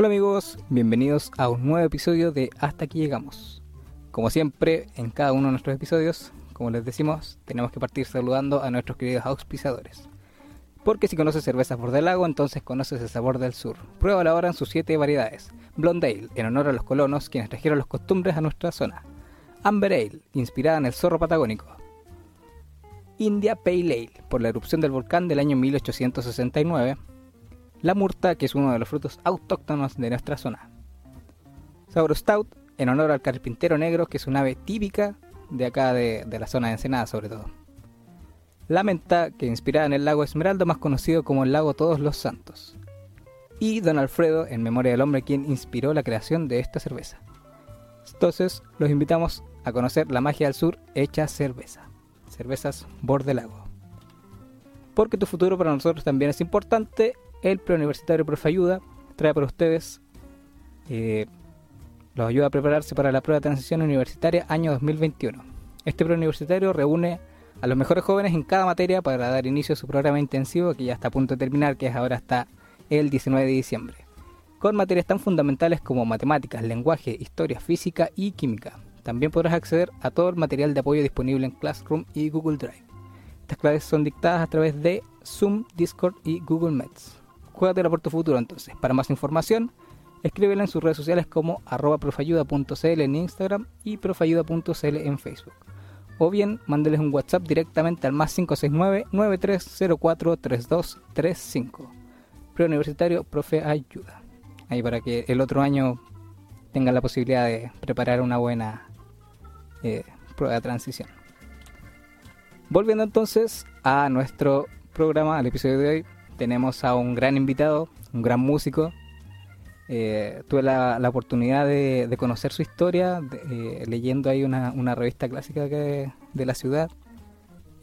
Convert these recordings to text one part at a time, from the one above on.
Hola amigos, bienvenidos a un nuevo episodio de Hasta aquí llegamos. Como siempre, en cada uno de nuestros episodios, como les decimos, tenemos que partir saludando a nuestros queridos auspiciadores. Porque si conoces cervezas por del lago, entonces conoces el sabor del sur. Pruébala ahora en sus 7 variedades. Blondale, en honor a los colonos quienes trajeron las costumbres a nuestra zona. Amber Ale, inspirada en el zorro patagónico. India Pale Ale, por la erupción del volcán del año 1869. La murta, que es uno de los frutos autóctonos de nuestra zona. Sauro Stout, en honor al carpintero negro, que es un ave típica de acá de, de la zona de Ensenada sobre todo. La menta, que inspirada en el lago Esmeralda, más conocido como el lago Todos los Santos. Y Don Alfredo, en memoria del hombre quien inspiró la creación de esta cerveza. Entonces, los invitamos a conocer la magia del sur hecha cerveza. Cervezas Borde Lago. Porque tu futuro para nosotros también es importante, el preuniversitario Profe Ayuda trae para ustedes, eh, los ayuda a prepararse para la prueba de transición universitaria año 2021. Este preuniversitario reúne a los mejores jóvenes en cada materia para dar inicio a su programa intensivo que ya está a punto de terminar, que es ahora hasta el 19 de diciembre, con materias tan fundamentales como matemáticas, lenguaje, historia, física y química. También podrás acceder a todo el material de apoyo disponible en Classroom y Google Drive. Estas clases son dictadas a través de Zoom, Discord y Google Meets. Juégatela por tu futuro entonces. Para más información, escríbela en sus redes sociales como arroba profayuda.cl en Instagram y profayuda.cl en Facebook. O bien, mándeles un WhatsApp directamente al más 569-9304-3235. Preuniversitario Profe Ayuda. Ahí para que el otro año tengan la posibilidad de preparar una buena eh, prueba de transición. Volviendo entonces a nuestro programa, al episodio de hoy, tenemos a un gran invitado, un gran músico. Eh, tuve la, oportunidad de, conocer su historia eh, leyendo ahí una, revista clásica de, de la ciudad.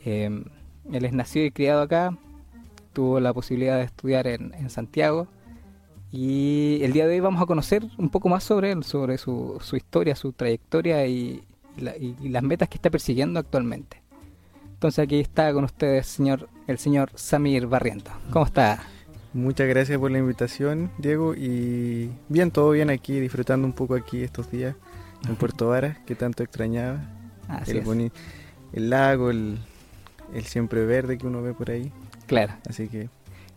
Eh, él es nacido y criado acá, tuvo la posibilidad de estudiar en, Santiago y el día de hoy vamos a conocer un poco más sobre él, sobre su, historia, su trayectoria y las metas que está persiguiendo actualmente. Entonces aquí está con ustedes señor, el señor Samir Barriento. ¿Cómo está? Muchas gracias por la invitación, Diego. Y bien, todo bien aquí, disfrutando un poco aquí estos días en Puerto Varas, que tanto extrañaba. Así el, es. boni- el lago, el, el siempre verde que uno ve por ahí. Claro, Así que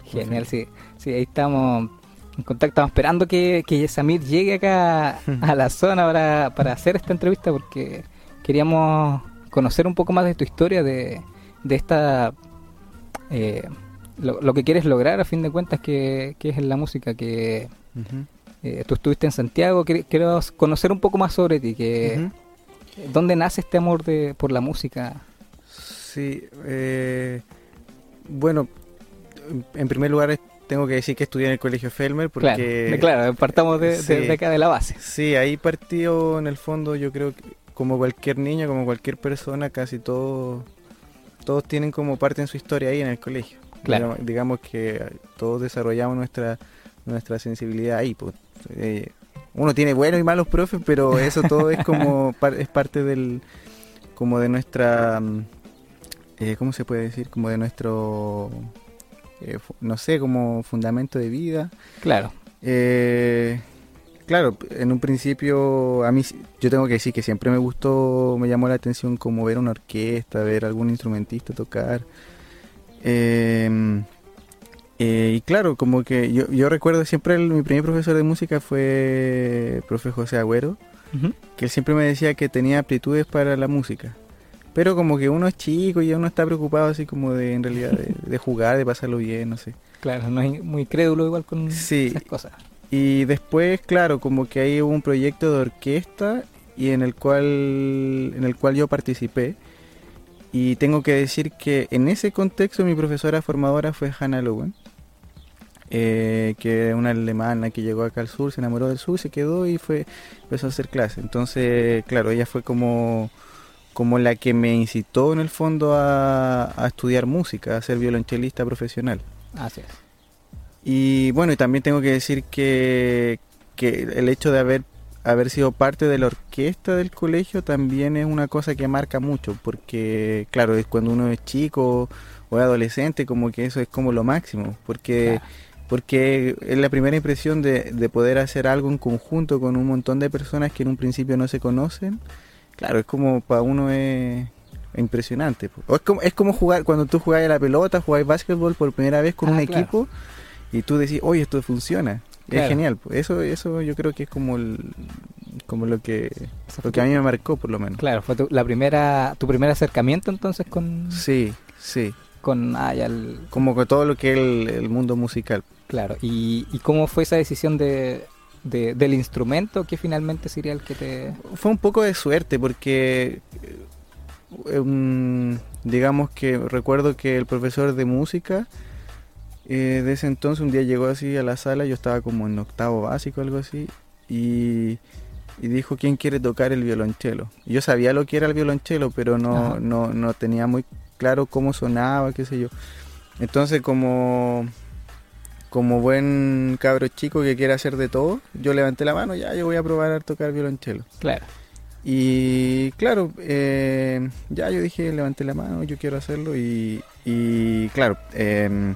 genial, sí. Sí, ahí estamos en contacto, estamos esperando que, que Samir llegue acá a la zona para, para hacer esta entrevista porque queríamos conocer un poco más de tu historia, de, de esta... eh, lo, lo que quieres lograr a fin de cuentas que, que es en la música, que eh, tú estuviste en Santiago, quiero conocer un poco más sobre ti, que ujú. ¿dónde nace este amor de, por la música? Sí, eh, bueno, en primer lugar tengo que decir que estudié en el Colegio Felmer porque... Claro, partamos de, de acá de la base. Sí, ahí partió en el fondo, yo creo que como cualquier niño, como cualquier persona, casi todos todos tienen como parte en su historia ahí en el colegio. Claro. Digamos, digamos que todos desarrollamos nuestra nuestra sensibilidad ahí. pues. Eh, uno tiene buenos y malos profes, pero eso todo es como par- es parte del como de nuestra mm, eh, ¿cómo se puede decir? Como de nuestro eh, no sé, como fundamento de vida. Claro, Eh, claro, en un principio a mí yo tengo que decir que siempre me gustó, me llamó la atención como ver una orquesta, ver algún instrumentista tocar. Eh, eh, y claro, como que yo, yo recuerdo siempre el- mi primer profesor de música fue el profe José Agüero, que él siempre me decía que tenía aptitudes para la música. Pero como que uno es chico y uno está preocupado así como de en realidad de, de jugar, de pasarlo bien, no sé. claro, no es muy crédulo igual con Sí. esas cosas. Y después, claro, como que hubo un proyecto de orquesta y en el cual en el cual yo participé. Y tengo que decir que en ese contexto mi profesora formadora fue Hannah Lowen, eh, que es una alemana que llegó acá al sur, se enamoró del sur, se quedó y fue empezó a hacer clases. Entonces, claro, ella fue como como la que me incitó en el fondo a, a estudiar música, a ser violonchelista profesional. Así es. Y bueno, y también tengo que decir que, que el hecho de haber, haber sido parte de la orquesta del colegio también es una cosa que marca mucho, porque claro, es cuando uno es chico o es adolescente, como que eso es como lo máximo, porque porque es la primera impresión de, de poder hacer algo en conjunto con un montón de personas que en un principio no se conocen. Claro, es como para uno es impresionante. O es como, es como jugar, cuando tú jugás a la pelota, jugás básquetbol por primera vez con Ah, un claro. equipo y tú decís, oye, esto funciona. Claro. Es genial. Eso, eso yo creo que es como el, como lo que, lo que a mí me marcó por lo menos. Claro, fue tu, la primera, tu primer acercamiento entonces con, Sí, sí. con ah, ya el- Como con todo lo que es el, el mundo musical. claro. Y, y cómo fue esa decisión de, de- del instrumento que finalmente sería el que te... Fue un poco de suerte porque eh, digamos que recuerdo que el profesor de música eh, de ese entonces un día llegó así a la sala, yo estaba como en octavo básico algo así y, y dijo quién quiere tocar el violonchelo. Yo sabía lo que era el violonchelo, pero no, no, no tenía muy claro cómo sonaba, qué sé yo. Entonces como como buen cabro chico que quiere hacer de todo, yo levanté la mano, ya yo voy a probar a tocar violonchelo. Claro, Y claro, eh, ya yo dije, levanté la mano, yo quiero hacerlo y, y claro, eh,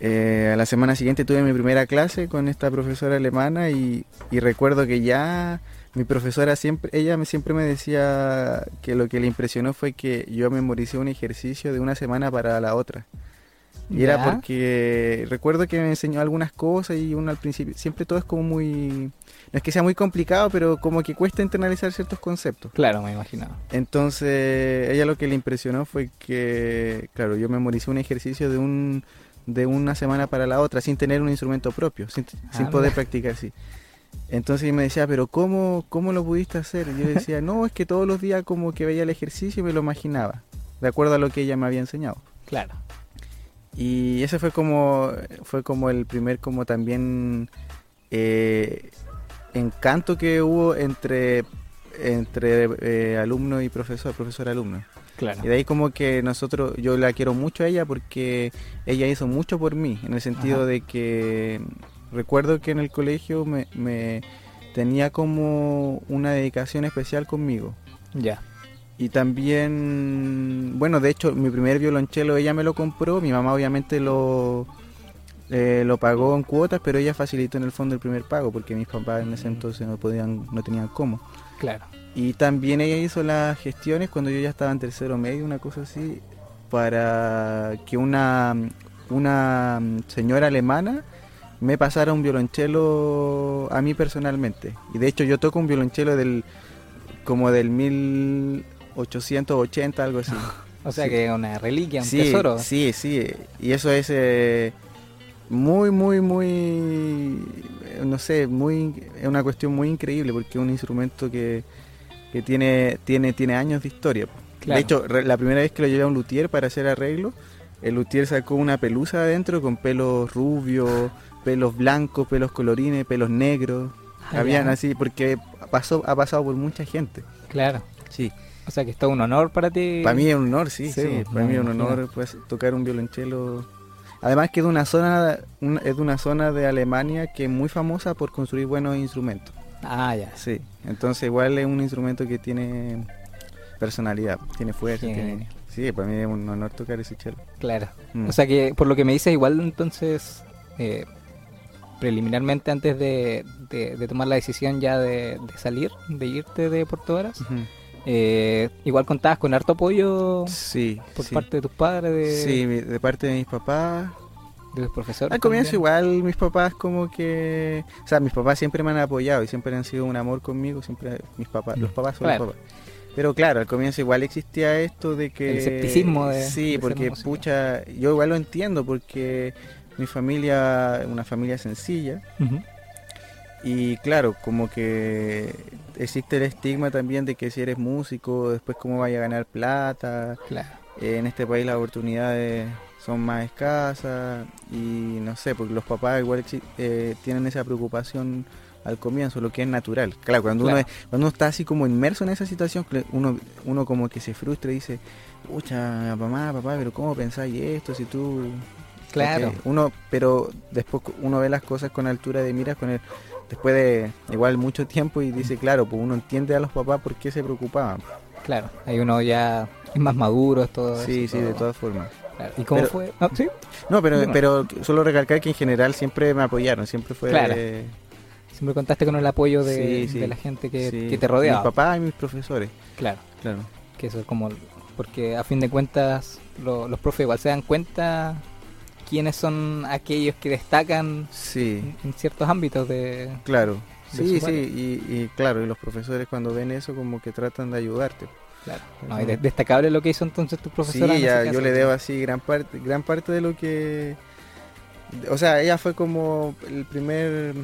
eh, a la semana siguiente tuve mi primera clase con esta profesora alemana y, y recuerdo que ya mi profesora siempre, ella me, siempre me decía que lo que le impresionó fue que yo memoricé un ejercicio de una semana para la otra. Y era porque recuerdo que me enseñó algunas cosas y uno al principio, siempre todo es como muy, no es que sea muy complicado, pero como que cuesta internalizar ciertos conceptos. claro, me imaginaba. Entonces, ella lo que le impresionó fue que, claro, yo memoricé un ejercicio de un de una semana para la otra sin tener un instrumento propio, sin, sin Ah, poder mira. practicar, sí. Entonces me decía, pero ¿cómo, ¿cómo lo pudiste hacer? Y yo decía, no, es que todos los días como que veía el ejercicio y me lo imaginaba, de acuerdo a lo que ella me había enseñado. Claro, Y ese fue como fue como el primer como también eh, encanto que hubo entre entre eh, alumno y profesor, profesor alumno. Claro. Y de ahí como que nosotros yo la quiero mucho a ella porque ella hizo mucho por mí en el sentido Ajá. de que recuerdo que en el colegio me, me tenía como una dedicación especial conmigo. Ya, Y también, bueno, de hecho, mi primer violonchelo ella me lo compró, mi mamá obviamente lo, eh, lo pagó en cuotas, pero ella facilitó en el fondo el primer pago porque mis papás en ese entonces no podían, no tenían cómo. claro. Y también ella hizo las gestiones cuando yo ya estaba en tercero medio, una cosa así, para que una, una señora alemana me pasara un violonchelo a mí personalmente. Y de hecho yo toco un violonchelo del como del 1880, algo así. O sea Sí. que es una reliquia, un sí, tesoro. Sí, sí. Y eso es eh, muy, muy, muy, no sé, muy, es una cuestión muy increíble porque es un instrumento que, que tiene, tiene, tiene años de historia. Claro. De hecho, la primera vez que lo llevé a un luthier para hacer arreglo, el luthier sacó una pelusa adentro con pelos rubios, pelos blancos, pelos colorines, pelos negros. Ah, Habían ya. así, porque pasó, ha pasado por mucha gente. Claro. Sí. O sea que es todo un honor para ti. Para mí es un honor, sí, Sí, sí. pues, para mí es un honor pues, tocar un violonchelo. Además que es de una zona, un- es de una zona de Alemania que es muy famosa por construir buenos instrumentos. Ah, ya. Sí. Entonces igual es un instrumento que tiene personalidad, tiene fuerza. Tiene- Sí, para mí es un honor tocar ese chelo. Claro. Mm. O sea que por lo que me dices, igual entonces, eh, preliminarmente antes de, de- de tomar la decisión ya de, de salir, de irte de Puerto Varas, eh, igual contabas con harto apoyo Sí. por sí. parte de tus padres, de, Sí, de parte de mis papás. De los profesores. Al comienzo también. igual mis papás como que... O sea, mis papás siempre me han apoyado y siempre han sido un amor conmigo, siempre mis papás, los papás son Claro. los papás. Pero claro, al comienzo igual existía esto de que... El escepticismo de- de Sí, porque pucha, yo igual lo entiendo porque mi familia, una familia sencilla, y claro, como que existe el estigma también de que si eres músico, después cómo vaya a ganar plata, Claro. eh, en este país las oportunidades son más escasas y no sé, porque los papás igual eh, tienen esa preocupación al comienzo, lo que es natural. Claro, cuando uno es- cuando uno está así como inmerso en esa situación, uno uno como que se frustra y dice, "Pucha, mamá, papá, pero cómo pensáis esto si tú Claro. Uno, pero después uno ve las cosas con altura de miras con el después de igual mucho tiempo y dice, claro, pues uno entiende a los papás por qué se preocupaban. Claro. Ahí uno ya es más maduro, es todo Sí, eso, sí, de todas formas. Claro. ¿Y cómo Pero- fue? Ah, ¿sí? No, pero, pero solo recalcar que en general siempre me apoyaron, siempre fue... Claro. Siempre contaste con el apoyo de, Sí, sí. de la gente que, sí, que te rodeaba. Mi papá y mis profesores, Claro, claro. que eso es como... Porque a fin de cuentas lo- los profes igual se dan cuenta quiénes son aquellos que destacan Sí, en, en ciertos ámbitos de... claro. de Sí, sí, y, y claro, y los profesores cuando ven eso como que tratan de ayudarte. Claro. No, y de- destacable lo que hizo entonces tu profesora. Sí, ya, yo le debo así gran parte, gran parte de lo que, o sea, ella fue como el primer,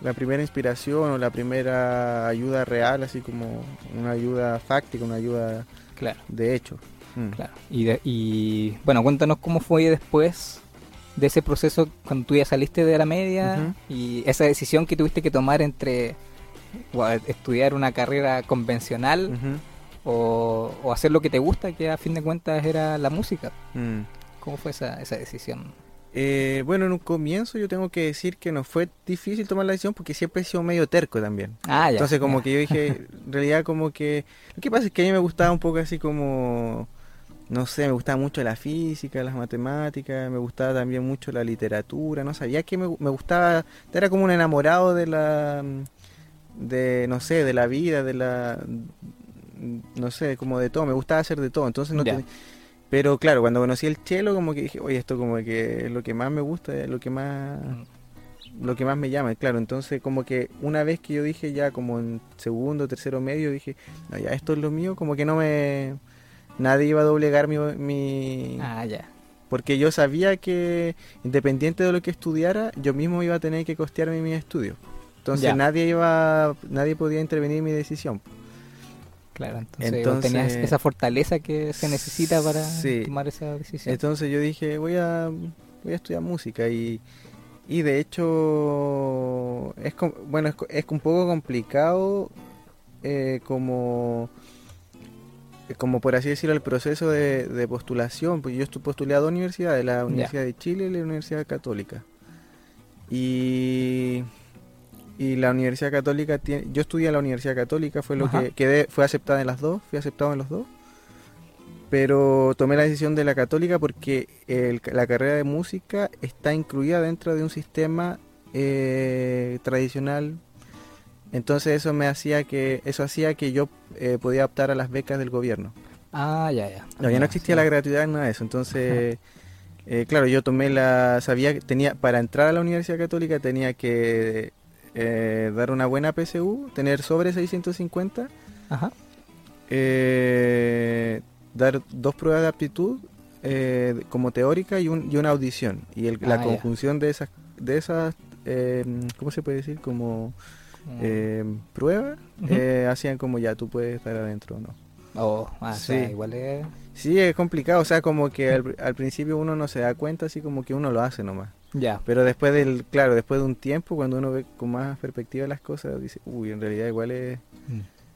la primera inspiración o la primera ayuda real, así como una ayuda fáctica, una ayuda Claro, de hecho. Mm. claro. Y, de- y bueno, cuéntanos cómo fue después de ese proceso cuando tú ya saliste de la media y esa decisión que tuviste que tomar entre estudiar una carrera convencional. O, o hacer lo que te gusta, que a fin de cuentas era la música. Mm. ¿Cómo fue esa, esa decisión? Eh, bueno, en un comienzo yo tengo que decir que no fue difícil tomar la decisión porque siempre he sido medio terco también. Ah, ya. Entonces como ya. que yo dije, en realidad como que... Lo que pasa es que a mí me gustaba un poco así como... No sé, me gustaba mucho la física, las matemáticas, me gustaba también mucho la literatura, no sabía que me, me gustaba, era como un enamorado de la, de, no sé, de la vida, de la, no sé, como de todo, me gustaba hacer de todo, entonces no tenía- Pero claro, cuando conocí el chelo como que dije, oye, esto como que es lo que más me gusta, es lo que más Mm, lo que más me llama, claro. Entonces, como que una vez que yo dije ya como en segundo, tercero medio, dije, no, ya esto es lo mío, como que no me... Nadie iba a doblegar mi... mi... Ah, ya. Porque yo sabía que independiente de lo que estudiara, yo mismo iba a tener que costearme mis estudios. Entonces Ya. nadie iba, nadie podía intervenir en mi decisión. Claro, entonces, Entonces- tenías esa fortaleza que se necesita para Sí. tomar esa decisión. Entonces yo dije, voy a, voy a estudiar música y, y de hecho es bueno es, un poco complicado eh, como como por así decirlo el proceso de, de postulación, pues yo estu- postulé a dos universidades, la Universidad de Chile y la Universidad Católica. Y y la Universidad Católica tiene, yo estudié en la Universidad Católica, fue lo Ajá. que quedé, fue aceptada en las dos, fui aceptado en los dos pero tomé la decisión de la católica porque el- la carrera de música está incluida dentro de un sistema eh, tradicional entonces eso me hacía que eso hacía que yo eh, podía optar a las becas del gobierno Ah, ya, ya. No Ya, existía sí. la gratuidad nada de eso entonces eh, claro yo tomé la sabía que tenía para entrar a la universidad católica tenía que eh, dar una buena PSU tener sobre 650 Ajá. eh, dar dos pruebas de aptitud eh, como teórica y, un- y una audición y el- la Ah, ya. conjunción de esas de esas eh, cómo se puede decir como Mm. eh, pruebas eh, hacían como ya tú puedes estar adentro o no Oh, ah, o sea, sí. igual es... sí es complicado o sea como que al, al principio uno no se da cuenta así como que uno lo hace nomás Ya, pero después del claro después de un tiempo cuando uno ve con más perspectiva las cosas dice uy en realidad igual es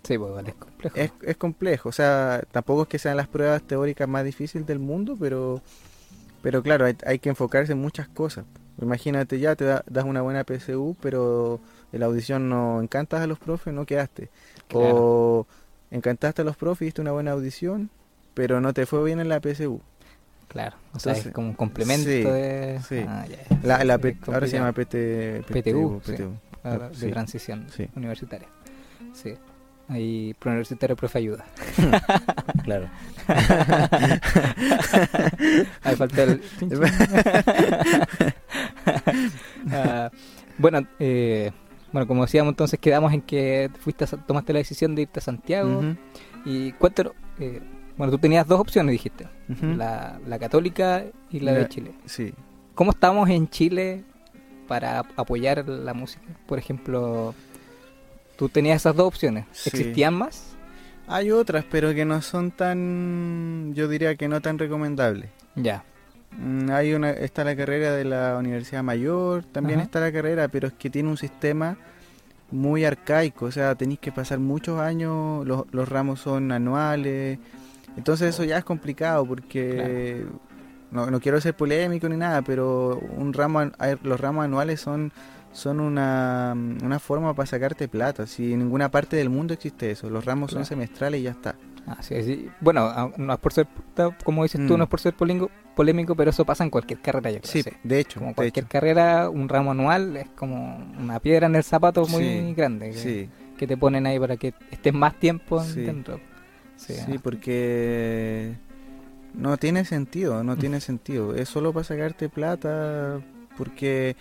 sí, pues es complejo. Es, es complejo, o sea, tampoco es que sean las pruebas teóricas más difíciles del mundo, pero, pero claro, hay, hay que enfocarse en muchas cosas. Imagínate ya, te da- das una buena PSU, pero en la audición no encantas a los profes, no quedaste. Claro. O encantaste a los profes, diste una buena audición, pero no te fue bien en la PSU. Claro, o sea, es como un complemento sí, de... sí. Ah. La, la P- ahora se llama. PT, PTU. PTU. De transición universitaria. Sí. Ahí, preuniversitario, profe ayuda. Claro. Ahí falta el... Ah, bueno, eh, bueno, como decíamos entonces, quedamos en que fuiste a tomaste la decisión de irte a Santiago. Y cuéntanos, eh, bueno, tú tenías dos opciones, dijiste, la, la católica y la La- de Chile. Sí. ¿Cómo estamos en Chile para ap- apoyar la música? Por ejemplo, tú tenías esas dos opciones. Sí. ¿Existían más? Hay otras, pero que no son tan, yo diría que no tan recomendables. Ya. Mm, Hay una, está la carrera de la Universidad Mayor, también Ajá. está la carrera, pero es que tiene un sistema muy arcaico, o sea, tenéis que pasar muchos años, los, los ramos son anuales, entonces eso ya es complicado porque no, no quiero ser polémico ni nada, pero un ramo, los ramos anuales son son una, una forma para sacarte plata, si en ninguna parte del mundo existe eso, los ramos son semestrales y ya está. Bueno, no es por ser, como dices tú, Mm. no es por ser polingo- polémico, pero eso pasa en cualquier carrera, yo creo. Sí, de hecho. Como de cualquier hecho. carrera, un ramo anual es como una piedra en el zapato muy Sí, grande que, Sí, que te ponen ahí para que estés más tiempo Sí. dentro. Sí, sí, porque no tiene sentido, no Mm. tiene sentido. Es solo para sacarte plata, porque,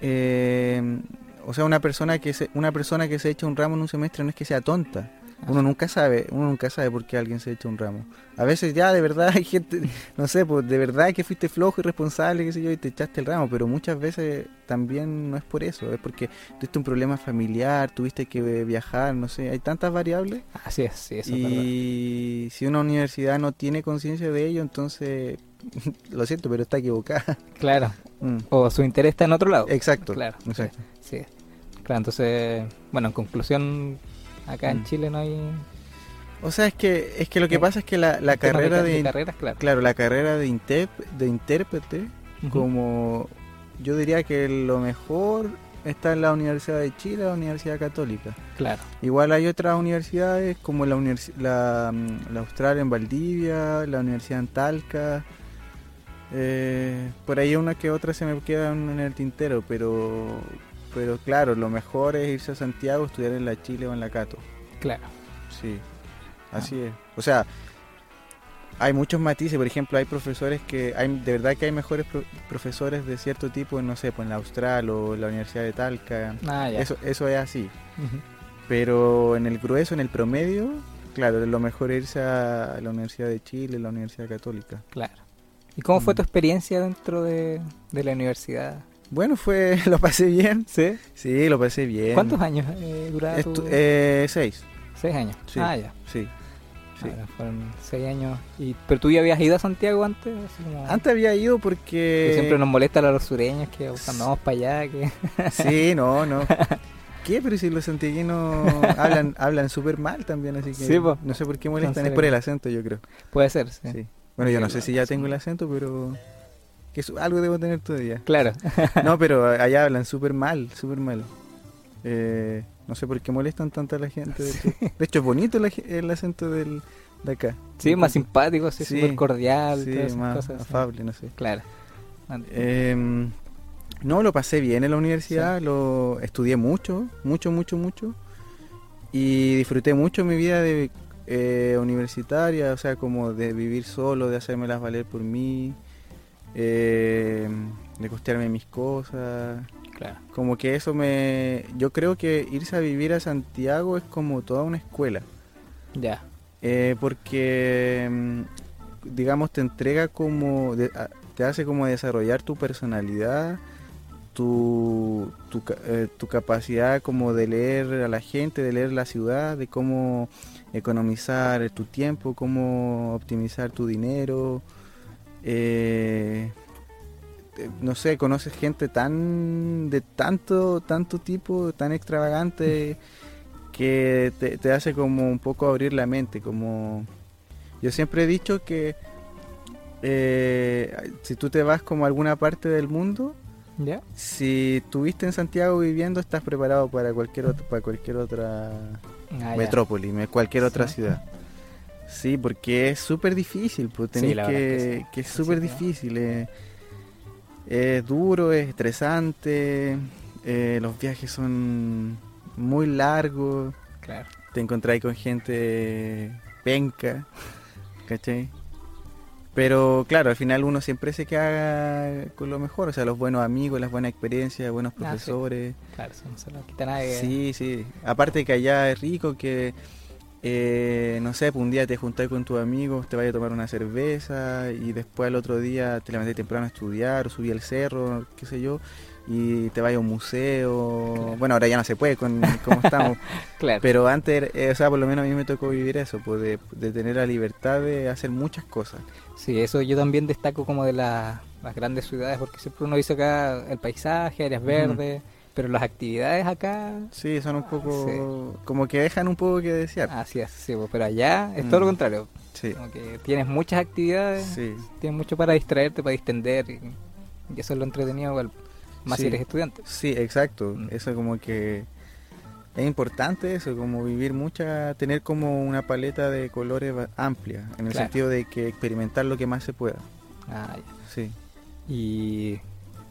eh, o sea, una persona que se, una persona que se echa un ramo en un semestre no es que sea tonta. Uno nunca sabe, uno nunca sabe por qué alguien se echa un ramo. A veces ya de verdad hay gente, no sé, pues de verdad que fuiste flojo, irresponsable, qué sé yo, y te echaste el ramo, pero muchas veces también no es por eso, es porque tuviste un problema familiar, tuviste que viajar, no sé, hay tantas variables. Así es, sí, eso es. Y si una universidad no tiene conciencia de ello, entonces, lo siento, pero está equivocada. Claro. Mm. O su interés está en otro lado. Exacto. Claro. exacto. Sí. Claro, entonces, bueno, en conclusión, acá en Mm. Chile no hay... O sea, es que, es que lo que Eh, pasa es que la, carrera de, de, carreras, claro. claro, la carrera de, intép- de intérprete como yo diría que lo mejor está en la Universidad de Chile, la Universidad Católica. Claro. Igual hay otras universidades como la, universi- la, mm, la Austral en Valdivia, la Universidad en Talca. eh, por ahí una que otra se me quedan en el tintero, pero pero claro, lo mejor es irse a Santiago, estudiar en la Chile o en la Cato. Claro. Sí, así es. O sea, hay muchos matices, por ejemplo, hay profesores que, hay de verdad que hay mejores pro- profesores de cierto tipo, no sé, pues en la Austral o en la Universidad de Talca. Ah, ya. Eso, eso es así. Pero en el grueso, en el promedio, claro, lo mejor es irse a la Universidad de Chile, la Universidad Católica. Claro. ¿Y cómo fue Mm. tu experiencia dentro de, de la universidad? Bueno, fue, lo pasé bien. ¿Sí? Sí, lo pasé bien. ¿Cuántos años eh, duraba tu... Eh, seis, Seis años. Sí. Ah, ya. sí. sí. Fueron seis años. Y, ¿Pero tú ya habías ido a Santiago antes? Como- Antes había ido que porque... siempre nos molesta a los sureños que cuando vamos para allá, que... Sí, no, no. ¿Qué? Pero si los santiaguinos hablan hablan súper mal también, así que Sí, no sé por qué molestan, es por el acento yo creo. Puede ser, sí. Sí. Bueno, yo no sé si ya tengo el acento, pero que su- algo debo tener todavía. Claro. No, pero allá hablan súper mal, súper mal. Eh, no sé por qué molestan tanto a la gente. De hecho, de hecho, es bonito la el acento del, de acá. Sí, más simpático, sí, Sí, súper cordial, Sí, todas esas más cosas. afable, no sé. Claro. Eh, no, lo pasé bien en la universidad, lo estudié mucho, mucho, mucho, mucho. Y disfruté mucho mi vida de eh, universitaria, o sea, como de vivir solo, de hacérmelas valer por mí, eh, de costearme mis cosas. claro. Como que eso me... Yo creo que irse a vivir a Santiago es como toda una escuela. Ya. Eh, porque, mm, digamos, te entrega como, de- te hace como desarrollar tu personalidad, tu, tu, eh, tu capacidad como de leer a la gente, de leer la ciudad, de cómo economizar tu tiempo, cómo optimizar tu dinero. Eh, te- no sé, conoces gente tan de tanto, tanto tipo, tan extravagante que te, te hace como un poco abrir la mente, como yo siempre he dicho que eh, si tú te vas como a alguna parte del mundo, ¿Ya? si estuviste en Santiago viviendo, estás preparado para cualquier otra, para cualquier otra Ah, metrópoli, me- cualquier otra Sí. ciudad. Sí, porque es súper difícil, pues tenés que, es que es súper difícil. eh. Es duro, es estresante, eh, los viajes son muy largos, Claro. te encontráis con gente penca, ¿cachai? Pero claro, al final uno siempre se queda con lo mejor, o sea, los buenos amigos, las buenas experiencias, buenos Ah, sí. profesores. Claro, eso no se lo quita nadie. Sí, sí. Aparte que allá es rico que, eh, no sé, pues un día te juntás con tus amigos, te vayas a tomar una cerveza y después al otro día te levantas temprano a estudiar o subí al cerro, qué sé yo, y te vayas a un museo. Claro. Bueno, ahora ya no se puede con cómo estamos, Claro. pero antes, eh, o sea, por lo menos a mí me tocó vivir eso, pues de, de tener la libertad de hacer muchas cosas. Sí, eso yo también destaco como de la- las grandes ciudades, porque siempre uno dice acá el paisaje, áreas verdes, pero las actividades acá, Sí, son un poco, Sí. como que dejan un poco que desear. así es, sí, pues, pero allá es todo lo Mm. contrario, Sí, como que tienes muchas actividades, sí. tienes mucho para distraerte, para distender, y, y eso es lo entretenido, igual, más si eres estudiante. Sí, exacto. Mm. Eso como que... es importante eso, como vivir mucha, tener como una paleta de colores amplia, en el Claro. sentido de que experimentar lo que más se pueda. Ah, ya. Sí. Y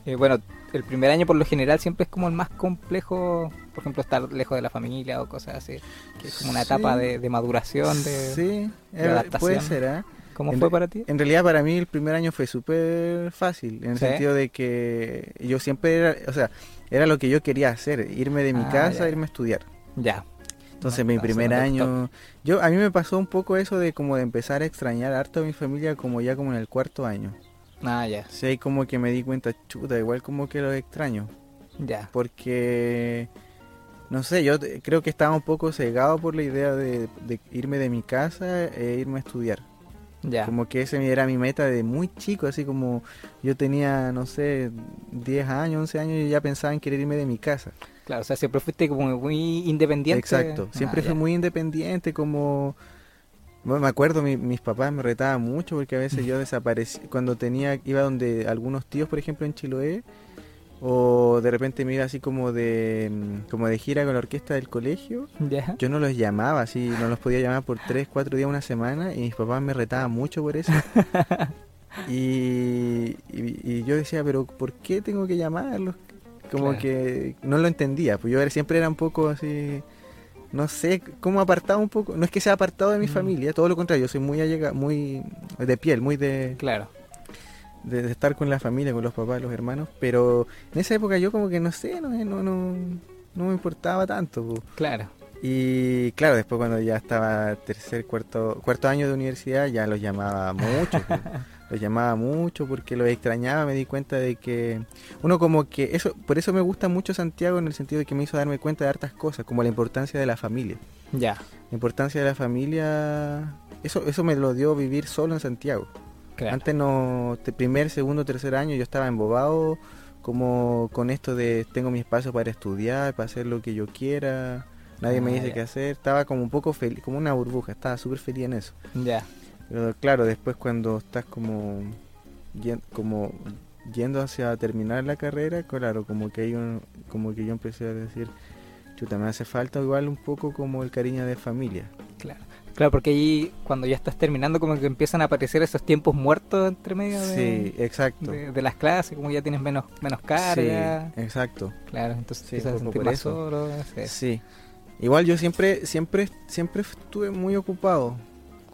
eh, bueno, el primer año por lo general siempre es como el más complejo, por ejemplo, estar lejos de la familia o cosas así, que es como una Sí. etapa de, de maduración, de... sí, de eh, adaptación. puede ser, ¿ah? ¿Cómo En fue para ti? En realidad para mí el primer año fue súper fácil, en el ¿Sí? sentido de que yo siempre era, o sea, era lo que yo quería hacer, irme de mi Ah, casa, ya. irme a estudiar. Ya. Entonces No, mi primer año, yo a mí me pasó un poco eso de como de empezar a extrañar harto a mi familia como ya como en el cuarto año. Ah, ya. Sí, ahí como que me di cuenta, chuta, igual como que lo extraño, Ya. porque no sé, yo creo que estaba un poco cegado por la idea de, de irme de mi casa e irme a estudiar. Ya. Como que ese era mi meta de muy chico, así como yo tenía, no sé, 10 años, 11 años y ya pensaba en querer irme de mi casa. Claro, o sea, siempre fuiste como muy independiente. Exacto, siempre Ah, fui ya. muy independiente, como... Me acuerdo, mi- mis papás me retaban mucho porque a veces yo desaparecí, cuando tenía, iba donde algunos tíos, por ejemplo, en Chiloé, o de repente me iba así como de, mm, como de gira con la orquesta del colegio, yo no los llamaba, así, no los podía llamar por 3, 4 días, una semana, y mis papás me retaban mucho por eso. y, y, y yo decía, pero ¿por qué tengo que llamarlos? Como Claro. que no lo entendía, pues yo siempre era un poco así, no sé, como apartado un poco, no es que sea apartado de mi Mm. familia, todo lo contrario, yo soy muy allega, muy de piel, muy de, Claro. de, de estar con la familia, con los papás, los hermanos, pero en esa época yo como que no sé, no, no, no, no me importaba tanto. Claro. Y claro, después cuando ya estaba tercer, cuarto, cuarto año de universidad, ya los llamaba mucho. los llamaba mucho porque los extrañaba, me di cuenta de que uno como que eso, por eso me gusta mucho Santiago en el sentido de que me hizo darme cuenta de hartas cosas, como la importancia de la familia. Ya. La importancia de la familia, eso, eso me lo dio vivir solo en Santiago. Claro. Antes no, primer, segundo, tercer año yo estaba embobado como con esto de tengo mi espacio para estudiar, para hacer lo que yo quiera, nadie me Ah, dice ya. qué hacer, estaba como un poco feliz, como una burbuja, estaba súper feliz en eso. Ya. Pero claro, después cuando estás como, como yendo hacia terminar la carrera, claro, como que, hay un- como que yo empecé a decir, chuta, me hace falta igual un poco como el cariño de familia. Claro. Claro, porque ahí cuando ya estás terminando como que empiezan a aparecer esos tiempos muertos entre medio de, Sí, exacto. de, de las clases, como ya tienes menos menos carga. Sí, exacto. Claro, entonces Sí, empiezas a sentir más solo. Sí. Igual yo siempre, siempre, siempre estuve muy ocupado.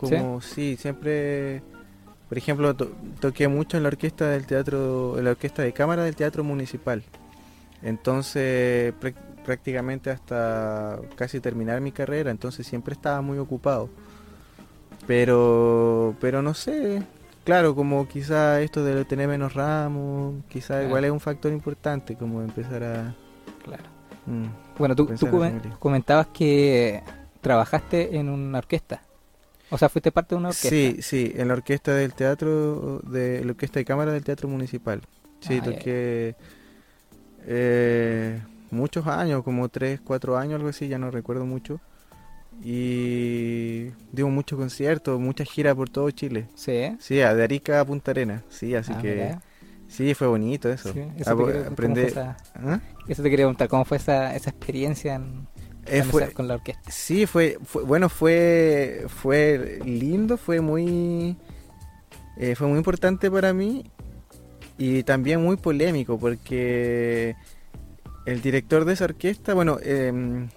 Como, sí, siempre, por ejemplo, to- toqué mucho en la orquesta del teatro, en la orquesta de cámara del teatro municipal. Entonces, prá- prácticamente hasta casi terminar mi carrera, entonces siempre estaba muy ocupado. Pero, pero no sé, claro, como quizá esto de tener menos ramos, quizá Claro. igual es un factor importante, como empezar a... Claro. mm. Bueno, tú, tú comentabas que trabajaste en una orquesta. O sea, fuiste parte de una orquesta. Sí, sí, en la orquesta del teatro, de la orquesta de cámara del teatro municipal. Sí, Ah, toqué eh, muchos años, como tres, cuatro años, algo así, ya no recuerdo mucho. Y dimos muchos conciertos, muchas giras por todo Chile. Sí. Sí, de Arica a Punta Arena. Sí, así Ah, que mira. sí, fue bonito eso. Sí, eso, te quería, ¿cómo aprender- ¿Ah? eso te quería preguntar, ¿cómo fue esa, esa experiencia en, Eh, con, fue- esa- con la orquesta? Sí, fue, fue bueno, fue fue lindo, fue muy eh, fue muy importante para mí y también muy polémico porque el director de esa orquesta, bueno, em,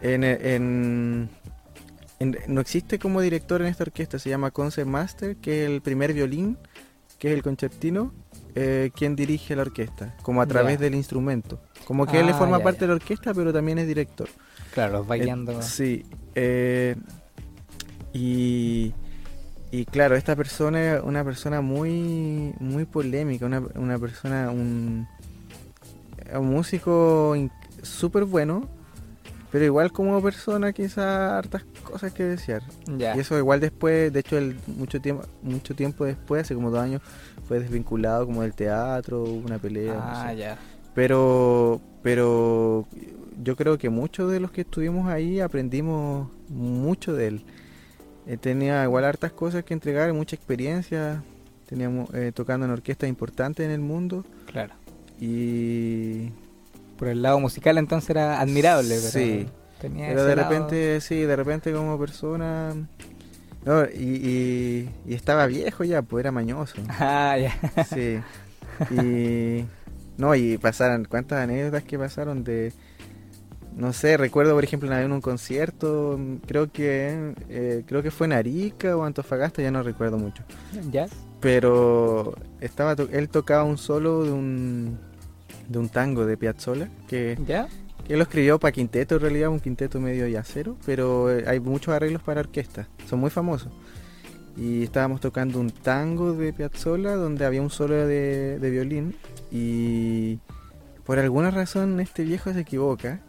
en, en- en- no existe como director en esta orquesta, se llama Concert Master, que es el primer violín, que es el concertino, eh, quien dirige la orquesta, como a través del instrumento. Como que él le Ah, forma parte de la orquesta, pero también es director. Claro, los bailando. Eh, sí. eh, y, y claro, esta persona es una persona muy, muy polémica, una, una persona, un, un músico súper bueno, pero igual como persona quizá hartas cosas que desear. Y eso igual después, de hecho, él mucho tiempo, mucho tiempo después, hace como dos años, fue desvinculado como del teatro, hubo una pelea. no Ah, sé. ya. Pero, pero yo creo que muchos de los que estuvimos ahí aprendimos mucho de él. Eh, tenía igual hartas cosas que entregar, mucha experiencia. Teníamos eh, tocando en orquestas importantes en el mundo Claro. y por el lado musical entonces era admirable. Pero Sí. tenía Pero de lado- repente, sí, de repente como persona... No, y, y, y estaba viejo ya, pues era mañoso. Ah, ya. Sí. Y... No, y pasaron, ¿cuántas anécdotas que pasaron de... No sé, recuerdo por ejemplo una vez en un concierto, creo que eh, creo que fue en Arica o Antofagasta, ya no recuerdo mucho. ¿Ya? Pero estaba to- él tocaba un solo de un de un tango de Piazzolla que, ¿Ya? que él lo escribió para quinteto en realidad, un quinteto medio yacero, pero eh, hay muchos arreglos para orquesta, son muy famosos. Y estábamos tocando un tango de Piazzolla donde había un solo de, de violín y por alguna razón este viejo se equivoca,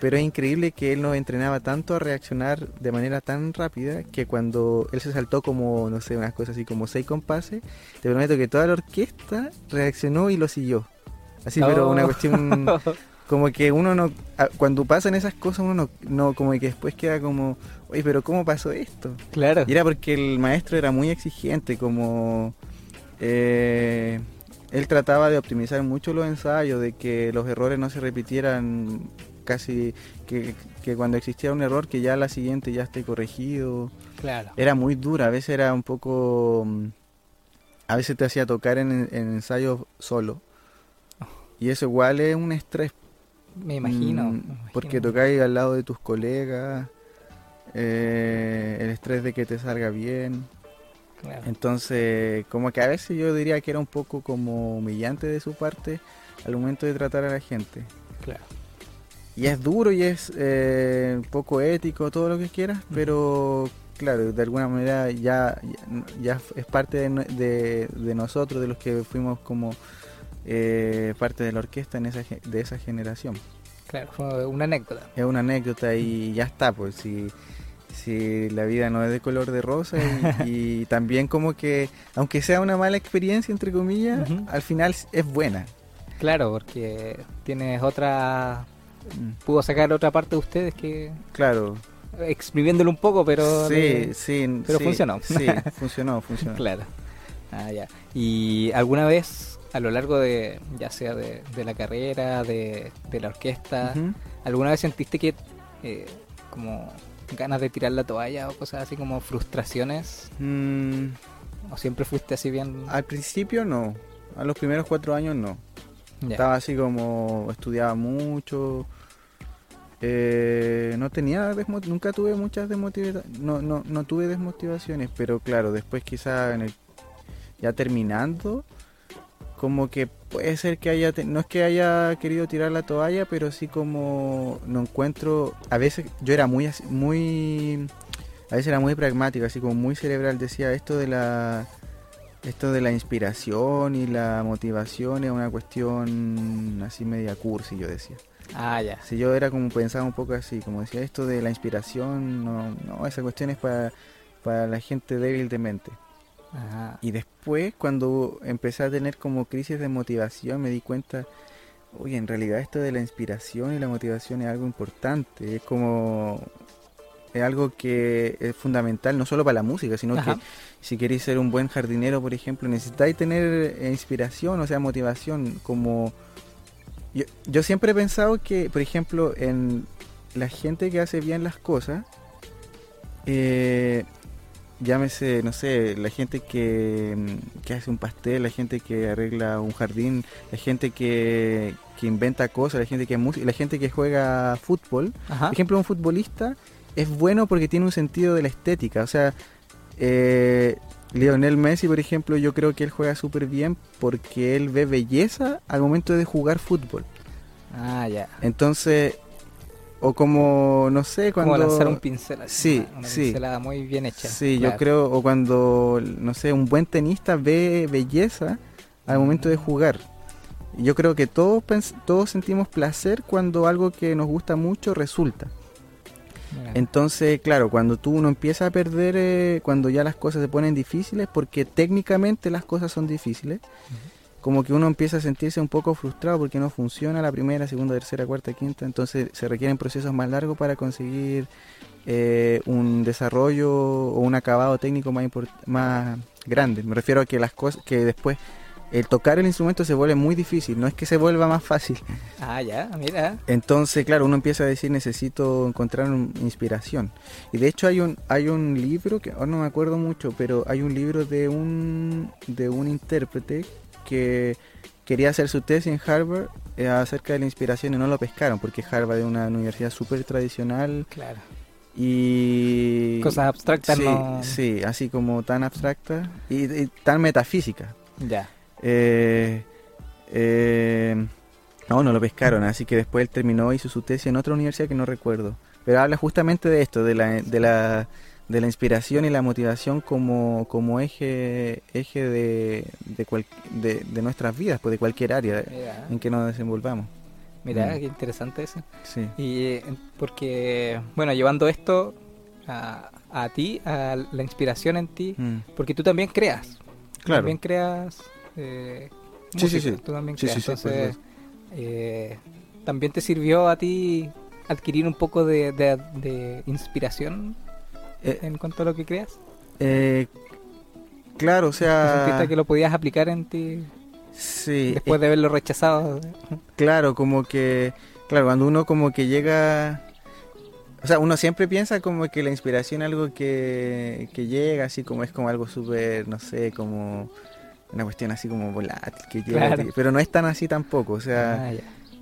pero es increíble que él nos entrenaba tanto a reaccionar de manera tan rápida que cuando él se saltó como, no sé, unas cosas así como seis compases, te prometo que toda la orquesta reaccionó y lo siguió. Así, pero Oh. una cuestión como que uno no cuando pasan esas cosas uno no, no como que después queda como oye pero cómo pasó esto claro. y era porque el maestro era muy exigente como eh, él trataba de optimizar mucho los ensayos de que los errores no se repitieran casi que, que cuando existía un error que ya la siguiente ya esté corregido Claro. era muy dura a veces era un poco mm, a veces te hacía tocar en, en ensayos solo y eso igual es un estrés Me imagino. Mm, me imagino. Porque tocáis al lado de tus colegas, eh, el estrés de que te salga bien. Claro. Entonces, como que a veces yo diría que era un poco como humillante de su parte al momento de tratar a la gente. claro. Y es duro y es eh, poco ético, todo lo que quieras, pero claro, de alguna manera ya, ya, ya es parte de- de nosotros, de los que fuimos como eh, parte de la orquesta en esa, de esa generación. Claro, fue una anécdota. es una anécdota y ya está, pues si, si la vida no es de color de rosa y, y también como que, aunque sea una mala experiencia, entre comillas, al final es buena. Claro, porque tienes otra. Mm, Pudo sacar otra parte de ustedes que. Claro, exprimiéndolo un poco, pero. sí, le- sí, pero sí, funcionó. Sí, funcionó, funcionó. Claro. Ah, ya. ¿Y alguna vez a lo largo de, ya sea de, de la carrera, de, de la orquesta, alguna vez sentiste que eh, como ganas de tirar la toalla o cosas así como frustraciones? Mm, ¿O siempre fuiste así bien? al principio no, a los primeros cuatro años no. Estaba así como estudiaba mucho. eh, no tenía nunca tuve muchas desmotivaciones, no, no, no tuve desmotivaciones, pero claro, después quizá en el, ya terminando, como que puede ser que haya, no es que haya querido tirar la toalla, pero sí como no encuentro, a veces yo era muy, muy, a veces era muy pragmático, así como muy cerebral, decía esto de la, esto de la inspiración y la motivación es una cuestión así media cursi, yo decía. Ah, ya. Si yo era como pensaba un poco así, como decía esto de la inspiración, no, no esa cuestión es para, para la gente débil de mente. Ajá. Y después, cuando empecé a tener como crisis de motivación, me di cuenta, oye, en realidad esto de la inspiración y la motivación es algo importante, es como, es algo que es fundamental no solo para la música, sino Ajá. que si queréis ser un buen jardinero, por ejemplo, necesitáis tener eh, inspiración, o sea, motivación, como... Yo, yo siempre he pensado que, por ejemplo, en la gente que hace bien las cosas, eh, llámese, no sé, la gente que, mm, que hace un pastel, la gente que arregla un jardín, la gente que, que inventa cosas, la gente que música, la gente que juega fútbol, Ajá. por ejemplo, un futbolista es bueno porque tiene un sentido de la estética. O sea, eh, Lionel Messi, por ejemplo, yo creo que él juega súper bien porque él ve belleza al momento de jugar fútbol. Ah, ya. Entonces, o como, no sé, cuando... Como lanzar un pincel así, Sí, una, una sí. pincelada muy bien hecha. Sí, Claro. yo creo, o cuando, no sé, un buen tenista ve belleza al momento de jugar. Yo creo que todos, pens- todos sentimos placer cuando algo que nos gusta mucho resulta. Mira. Entonces, claro, cuando tú uno empieza a perder, eh, cuando ya las cosas se ponen difíciles, porque técnicamente las cosas son difíciles, como que uno empieza a sentirse un poco frustrado porque no funciona la primera, segunda, tercera, cuarta, quinta, entonces se requieren procesos más largos para conseguir eh, un desarrollo o un acabado técnico más, más grande. Me refiero a que las cosas, que después el tocar el instrumento se vuelve muy difícil, no es que se vuelva más fácil. Ah, ya, mira. Entonces, claro, uno empieza a decir necesito encontrar un- inspiración. Y de hecho hay un hay un libro que ahora no me acuerdo mucho, pero hay un libro de un de un intérprete que quería hacer su tesis en Harvard eh, acerca de la inspiración y no lo pescaron porque Harvard es una universidad súper tradicional Claro. y Cosas abstractas sí, no. sí, así como tan abstracta y, y tan metafísica. Ya. Eh, eh, no, no lo pescaron, así que después él terminó, hizo su tesis en otra universidad que no recuerdo. Pero habla justamente de esto, de la, de la, de la inspiración y la motivación como, como eje, eje de, de, cual- de, de nuestras vidas, pues de cualquier área Mira, en que nos desenvolvamos. mira Mm. qué interesante eso. Sí, Y eh, porque, bueno, llevando esto a, a ti, a la inspiración en ti, Mm, porque tú también creas. claro. También creas. Eh, Sí, sí, música, sí. Tú también Sí, creas. sí, sí, Entonces, eh, también te sirvió a ti adquirir un poco de- de inspiración Eh, en cuanto a lo que creas. eh, claro, o sea... ¿Sentiste que lo podías aplicar en ti Sí, después de haberlo rechazado? Claro, como que, claro, cuando uno como que llega, o sea, uno siempre piensa como que la inspiración es algo que, que llega, así como es como algo súper, no sé, como una cuestión así como volátil, que llega, Claro. pero no es tan así tampoco, o sea, Ah,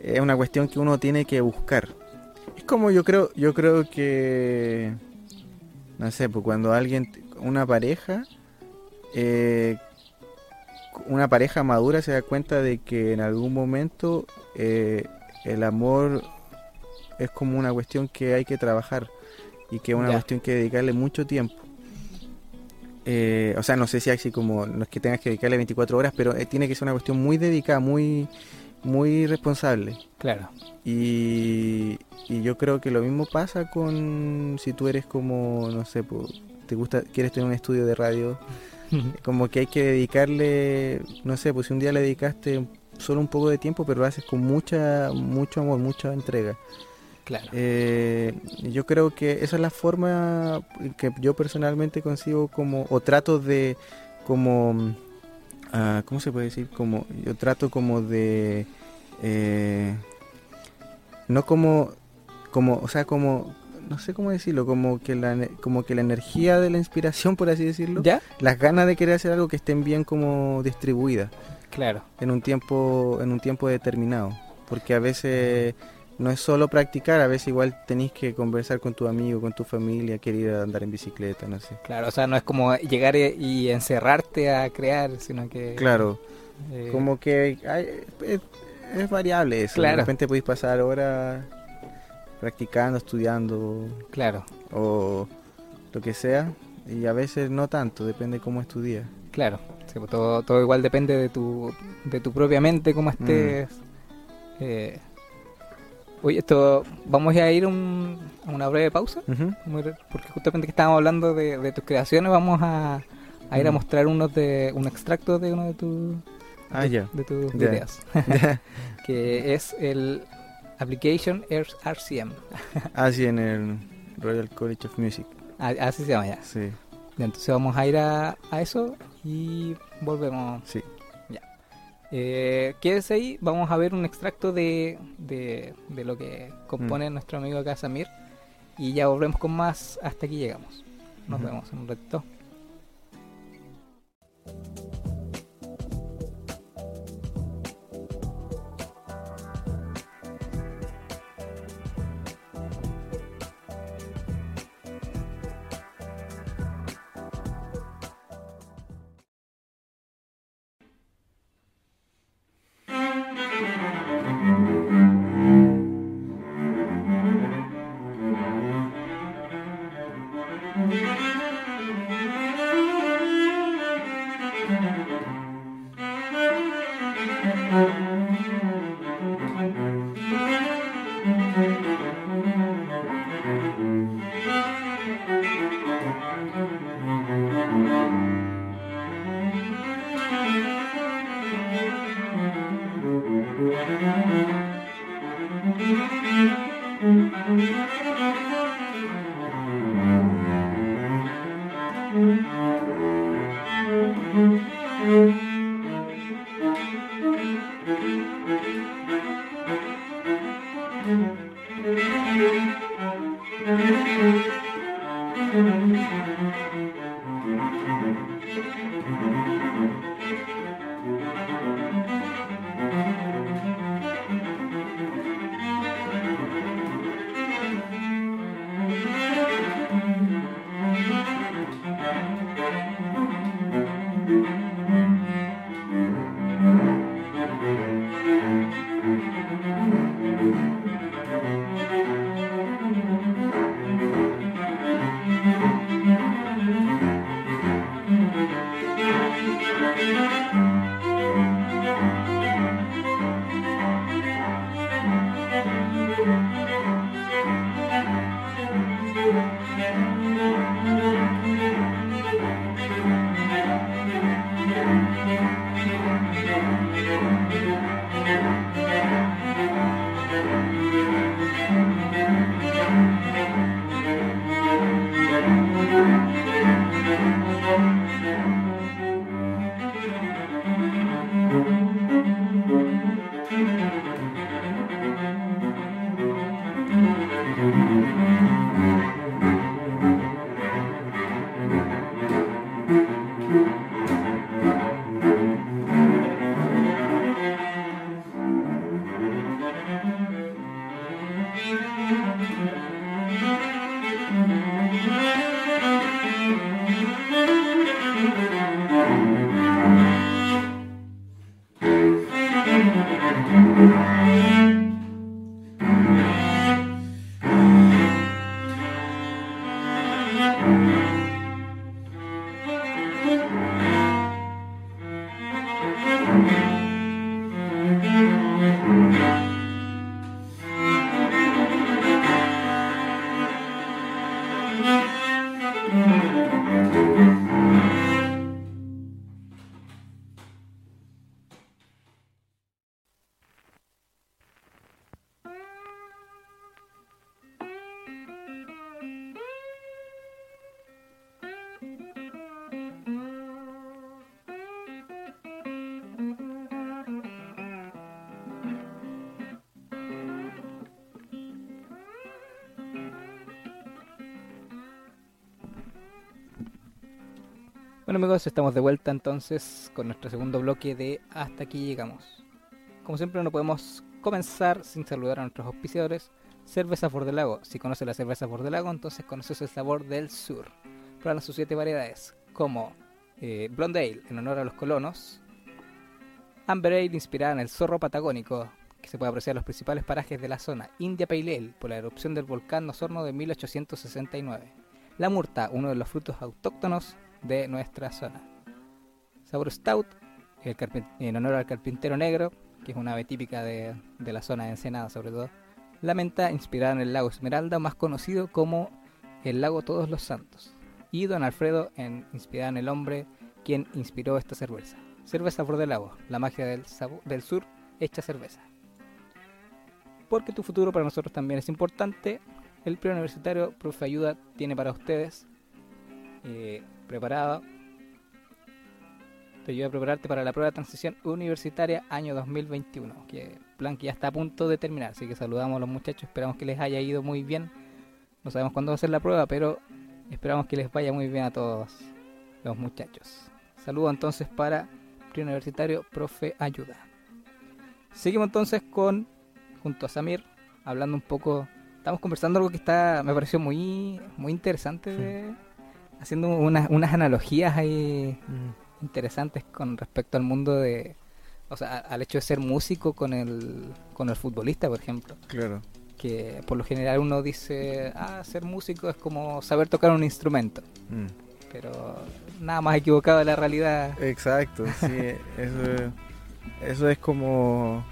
es una cuestión que uno tiene que buscar. Es como yo creo, yo creo que, no sé, pues cuando alguien, una pareja, eh, una pareja madura se da cuenta de que en algún momento eh, el amor es como una cuestión que hay que trabajar y que es una Ya. cuestión que dedicarle mucho tiempo. Eh, o sea, no sé si así como, no es que tengas que dedicarle 24 horas, pero tiene que ser una cuestión muy dedicada, muy, muy responsable. Claro. Y, y yo creo que lo mismo pasa con si tú eres como, no sé, te gusta, quieres tener un estudio de radio, como que hay que dedicarle, no sé, pues si un día le dedicaste solo un poco de tiempo, pero lo haces con mucha, mucho amor, mucha entrega. claro. Eh, yo creo que esa es la forma que yo personalmente consigo como, o trato de, como, ah, ¿cómo se puede decir? Como, yo trato como de, eh, no como, como, o sea, como, no sé cómo decirlo, como que la, como que la energía de la inspiración, por así decirlo, ¿Ya? las ganas de querer hacer algo que estén bien como distribuidas Claro. en un tiempo en un tiempo determinado porque a veces no es solo practicar a veces igual tenéis que conversar con tu amigo con tu familia querer andar en bicicleta no sé Claro, o sea, no es como llegar y- encerrarte a crear, sino que... claro eh, como que hay- es, es variable eso Claro. de repente podéis pasar horas practicando estudiando Claro, o lo que sea y a veces no tanto depende cómo estudias claro. Sí, pues todo, todo igual depende de tu, de tu propia mente, cómo estés. Eh, oye, esto, vamos a ir un- a una breve pausa, porque justamente que estábamos hablando de, de tus creaciones, vamos a, a ir a mostrar unos de un extracto de uno de tus ah ya. de tus videos, que es el Application RCM. así en el Royal College of Music. Ah, Así se llama ya. sí. Entonces vamos a ir a, a eso y volvemos. sí Eh, quédese ahí, vamos a ver un extracto de, de, de lo que compone nuestro amigo acá Samir y ya volvemos con más hasta aquí llegamos. Nos vemos en un ratito. Bueno amigos, estamos de vuelta entonces con nuestro segundo bloque de Hasta aquí llegamos. Como siempre no podemos comenzar sin saludar a nuestros auspiciadores. Cerveza Lago. Si conoces la cerveza Lago, entonces conoces el sabor del sur. Prueba sus siete variedades, como eh, Blonde Ale, en honor a los colonos. Amber Ale, inspirada en el zorro patagónico, que se puede apreciar en los principales parajes de la zona. India Pale Ale, por la erupción del volcán Osorno de 1869. La murta, uno de los frutos autóctonos de nuestra zona. Sabor Stout, en honor al carpintero negro, que es una ave típica de, la zona de Ensenada sobre todo. La menta, inspirada en el lago Esmeralda, más conocido como el lago Todos los Santos. Y Don Alfredo, en, inspirada en el hombre quien inspiró esta cerveza. Cerveza por del lago, la magia del, del sur hecha cerveza. Porque tu futuro para nosotros también es importante, el preuniversitario Profe Ayuda tiene para ustedes eh, preparado. Te ayuda a prepararte para la prueba de transición universitaria año 2021, que plan que ya está a punto de terminar. Así que saludamos a los muchachos, esperamos que les haya ido muy bien. No sabemos cuándo va a ser la prueba, pero esperamos que les vaya muy bien a todos los muchachos. Saludo entonces para Preuniversitario Profe Ayuda. Seguimos entonces con, junto a Samir, hablando un poco, estamos conversando algo que está, me pareció muy, muy interesante de haciendo unas, unas analogías ahí mm. interesantes con respecto al mundo de, o sea, al hecho de ser músico con el, con el futbolista, por ejemplo. Claro. Que por lo general uno dice, ah, ser músico es como saber tocar un instrumento. Mm. Pero nada más equivocado de la realidad. Exacto, sí, eso, eso es como,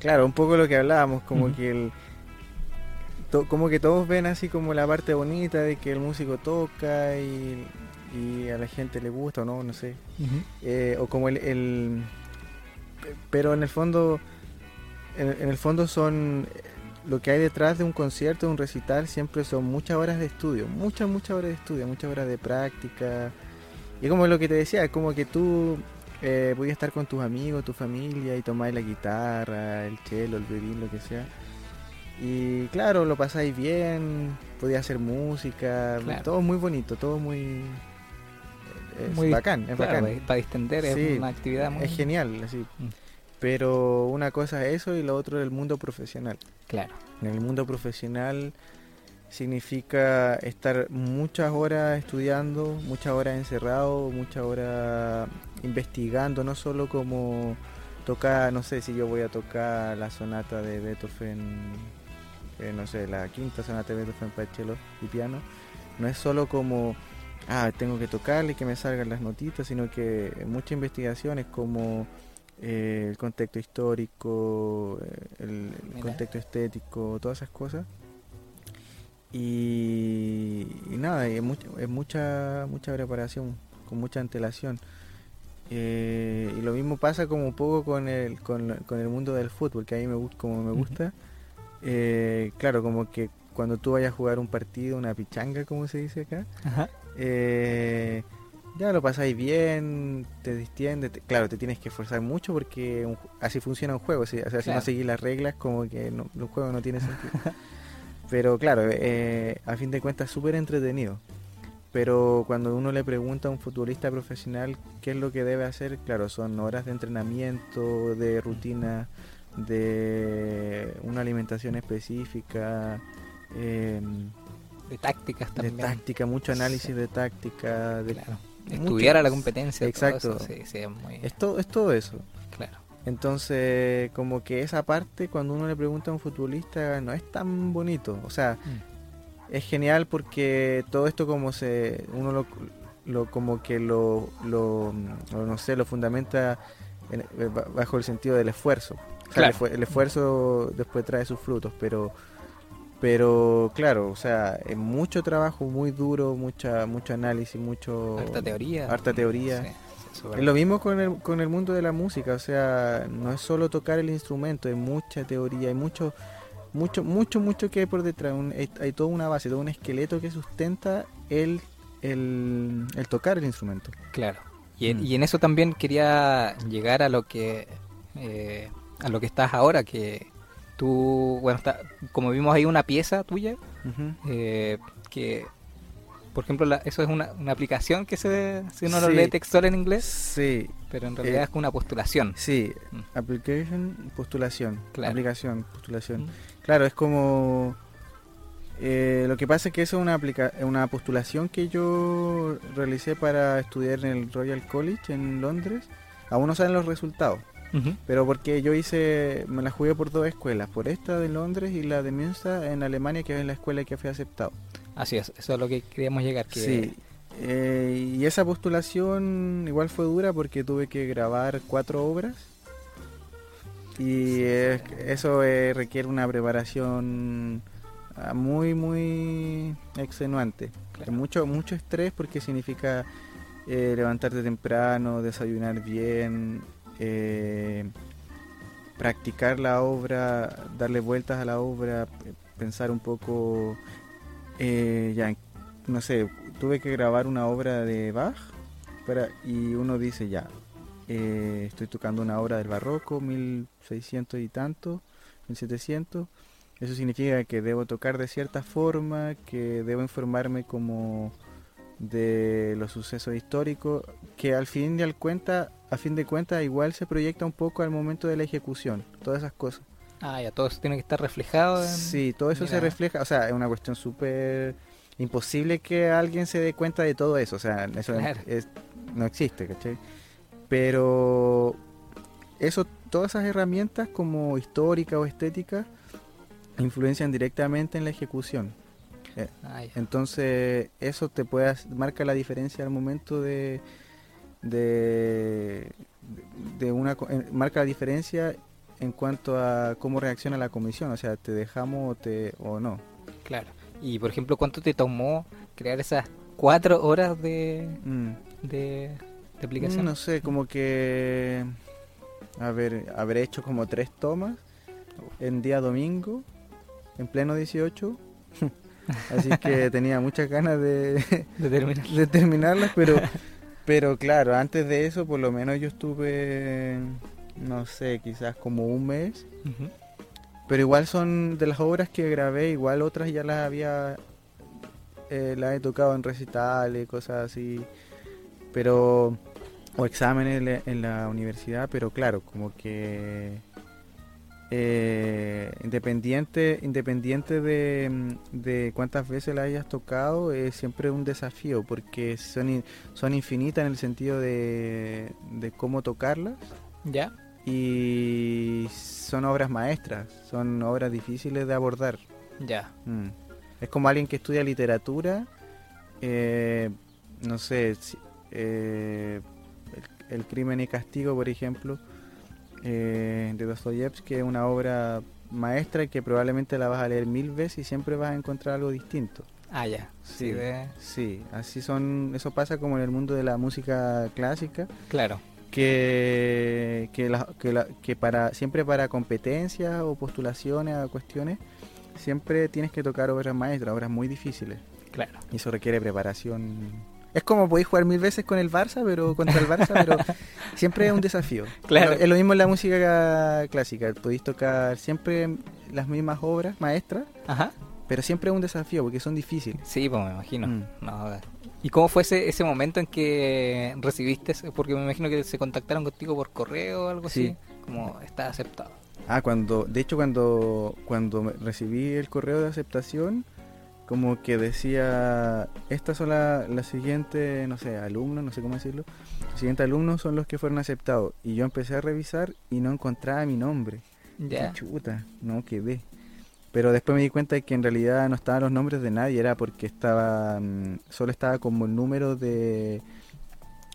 claro, un poco lo que hablábamos, como que el como que todos ven así como la parte bonita de que el músico toca y, a la gente le gusta o no, no sé. Eh, o como el, Pero en el fondo, en, el fondo son... Lo que hay detrás de un concierto, de un recital, siempre son muchas horas de estudio, muchas, muchas horas de estudio, muchas horas de práctica. Y como lo que te decía, es como que tú eh, a estar con tus amigos, tu familia y tomar la guitarra, el cello, el violín, lo que sea Y claro, lo pasáis bien, podía hacer música, Claro. todo muy bonito, todo muy... Es Muy- bacán, es Claro, bacán. Para distender Sí, es una actividad muy... Es genial, así. Mm. Pero una cosa es eso y lo otro es el mundo profesional. Claro, En el mundo profesional significa estar muchas horas estudiando, muchas horas encerrado, muchas horas investigando, no solo como tocar, no sé si yo voy a tocar la sonata de Beethoven, eh, no sé, la quinta sonata de Beethoven para cello y piano, no es solo como, ah, tengo que tocarle y que me salgan las notitas, sino que mucha investigación es como eh, el contexto histórico, eh, el, contexto estético, todas esas cosas. Y, y nada, es, mucha, es mucha, mucha preparación, con mucha antelación. Eh, y lo mismo pasa como un poco con el, con, el mundo del fútbol, que a mí me, como me gusta. Eh, claro, como que cuando tú vayas a jugar un partido, una pichanga, como se dice acá, Ajá. eh, ya lo pasáis bien, te distiendes, te- claro, te tienes que esforzar mucho porque un así funciona un juego, ¿sí? o sea, si no seguís las reglas, como que no, el juego no tiene sentido. Pero claro, eh, a fin de cuentas súper entretenido. Pero cuando uno le pregunta a un futbolista profesional qué es lo que debe hacer, claro, son horas de entrenamiento, de rutina, de una alimentación específica, em, De tácticas de también. táctica, mucho análisis de táctica, de Claro. mucho- Estudiar a la competencia. todo Exacto. eso, sí, sí, es muy... Es todo, es todo eso. Claro. Entonces, como que esa parte, cuando uno le pregunta a un futbolista, no es tan bonito. O sea, Mm. es genial porque todo esto como se, uno lo, lo- como que lo, lo, no sé, lo fundamenta en- eh, ba- bajo el sentido del esfuerzo. O sea, el, Claro. esfu- el esfuerzo después trae sus frutos, pero, pero claro, o sea, es mucho trabajo, muy duro, mucha, mucho análisis, mucho Harta teoría. harta teoría. Sí, sí, súper Es lo mismo con el, con el mundo de la música, o sea, no es solo tocar el instrumento, hay mucha teoría, hay mucho, mucho, mucho, mucho que hay por detrás, un- hay, hay toda una base, todo un esqueleto que sustenta el, el, el tocar el instrumento. Claro. Y, en- Mm. y en eso también quería llegar a lo que eh, a lo que estás ahora, que tú, bueno, está, como vimos ahí una pieza tuya, eh, que, por ejemplo, la- eso es una, una aplicación que se, si uno lo lee textual en inglés, Sí, pero en realidad Eh, es como una postulación. sí, Mm. application, postulación, Claro. aplicación, postulación. Mm. Claro, es como... eh, lo que pasa es que eso es una, aplica una postulación que yo realicé para estudiar en el Royal College en Londres. Aún no saben los resultados, Pero porque yo hice, me la jugué por dos escuelas, por esta de Londres y la de Münster en Alemania, que es la escuela que fui aceptado. Así es, eso es lo que queríamos llegar. Que, Sí. eh, y esa postulación igual fue dura porque tuve que grabar cuatro obras. Y eso eh, requiere una preparación ah, muy, muy extenuante. Claro. Mucho, mucho estrés porque significa eh, levantarte temprano, desayunar bien, eh, practicar la obra, darle vueltas a la obra, p- pensar un poco, eh, ya, no sé, tuve que grabar una obra de Bach para, y uno dice ya, eh, estoy tocando una obra del barroco, 1600 y tanto, 1700. Eso significa que debo tocar de cierta forma, que debo informarme como de los sucesos históricos, que al fin y al cuenta, a fin de cuentas igual se proyecta un poco al momento de la ejecución, todas esas cosas. Ah, ya todo eso tiene que estar reflejado. En... Sí, todo eso se refleja, o sea, es una cuestión súper imposible que alguien se dé cuenta de todo eso, o sea, eso Claro. es- no existe, ¿cachai? Pero eso, todas esas herramientas como histórica o estética influencian directamente en la ejecución. Ah, ya. Entonces, eso te puede marca la diferencia al momento de de, de una eh, marca la diferencia en cuanto a cómo reacciona la comisión, o sea, te dejamos o te o no. Claro. Y por ejemplo, ¿cuánto te tomó crear esas cuatro horas de, Mm. de, de aplicación? No sé, como que haber haber hecho como tres tomas en día domingo en pleno 18. Así que tenía muchas ganas de De terminar. de terminarlas, pero pero claro, antes de eso por lo menos yo estuve no sé, quizás como un mes. Pero igual son de las obras que grabé, igual otras ya las había, eh, las he tocado en recitales, cosas así, pero, o exámenes en la, en la universidad, pero claro, como que eh, independiente, independiente de, mm, de cuántas veces la hayas tocado, es siempre un desafío, porque son, in- son infinitas en el sentido de, de cómo tocarlas ¿Ya? y son obras maestras, son obras difíciles de abordar. Ya. Mm. Es como alguien que estudia literatura, eh, no sé, eh, el, el crimen y castigo, por ejemplo, eh, de Dostoyevsky, es una obra maestra que probablemente la vas a leer mil veces y siempre vas a encontrar algo distinto. Ah, ya. Sí, Sí. de- Sí, así son, eso pasa como en el mundo de la música clásica, claro. que, que, la- que, la- que para siempre para competencias o postulaciones a cuestiones, siempre tienes que tocar obras maestras, obras muy difíciles. Claro. Y eso requiere preparación. Es como podéis jugar mil veces con el Barça, pero contra el Barça, pero siempre es un desafío. Claro. Es lo mismo en la música clásica, podéis tocar siempre las mismas obras maestras, Ajá. pero siempre es un desafío porque son difíciles. Sí, pues me imagino. Mm. No, ¿Y cómo fue ese, ese momento en que recibiste? Porque me imagino que se contactaron contigo por correo o algo Sí. así. Como está aceptado. Ah, cuando, de hecho cuando, cuando recibí el correo de aceptación, como que decía, estas son la- las siguientes, no sé, alumnos, no sé cómo decirlo, los siguientes alumnos son los que fueron aceptados. Y yo empecé a revisar y no encontraba mi nombre. Ya. Qué Chuta, no quedé. Pero después me di cuenta de que en realidad no estaban los nombres de nadie, era porque estaba, mm, solo estaba como el número de...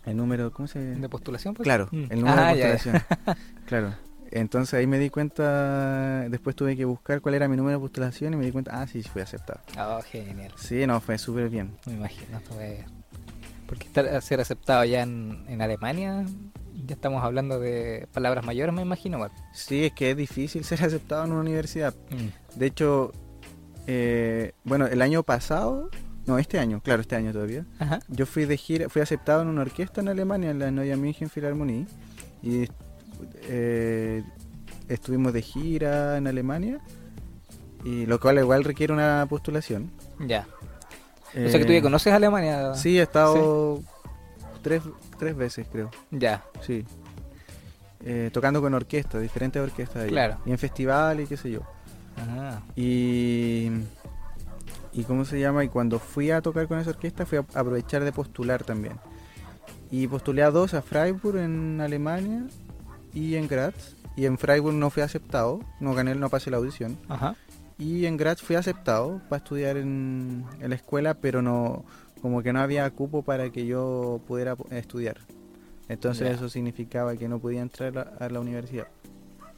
El número, ¿cómo se ¿De postulación? pues? Claro, Mm. el número Ah, de ya. postulación. claro. Entonces ahí me di cuenta, después tuve que buscar cuál era mi número de postulación y me di cuenta, ah, sí, fui aceptado. Oh, genial. Sí, no, fue súper bien. Me imagino. fue- Porque estar, ser aceptado ya en, en Alemania, ya estamos hablando de palabras mayores, me imagino. igual. Sí, es que es difícil ser aceptado en una universidad. Mm. De hecho, eh, bueno, el año pasado, no, este año, claro, este año todavía, Ajá. yo fui de gira, fui aceptado en una orquesta en Alemania, en la Neue München Philharmonie, y eh, estuvimos de gira en Alemania, y lo cual igual requiere una postulación. Ya. o sea que tú ya Eh, conoces Alemania. Sí, he estado tres, tres veces, creo. Ya. Sí. Eh, tocando con orquestas, diferentes orquestas. ahí. Claro. Y en festivales y qué sé yo. Ajá. Y. ¿Y cómo se llama? Y cuando fui a tocar con esa orquesta, fui a aprovechar de postular también. Y postulé a dos, a Freiburg en Alemania y en Graz. Y en Freiburg no fui aceptado, no gané, no pasé la audición. Ajá. Y en Graz fui aceptado para estudiar en, en la escuela, pero no como que no había cupo para que yo pudiera estudiar. Entonces eso significaba que no podía entrar a, a la universidad.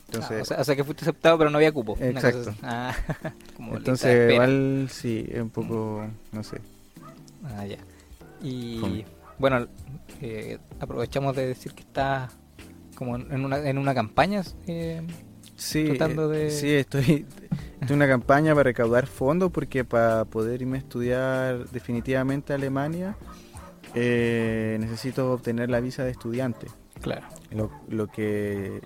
Entonces, Ah, o, sea, o sea que fuiste aceptado, pero no había cupo. Exacto. Ah, como entonces igual sí, es un poco, no sé. Ah, ya. Y bueno, eh, aprovechamos de decir que está como en una, en una campaña. eh, Sí, Tratando eh, de- sí, estoy en una campaña para recaudar fondos porque para poder irme a estudiar definitivamente a Alemania eh, necesito obtener la visa de estudiante. claro. lo, lo que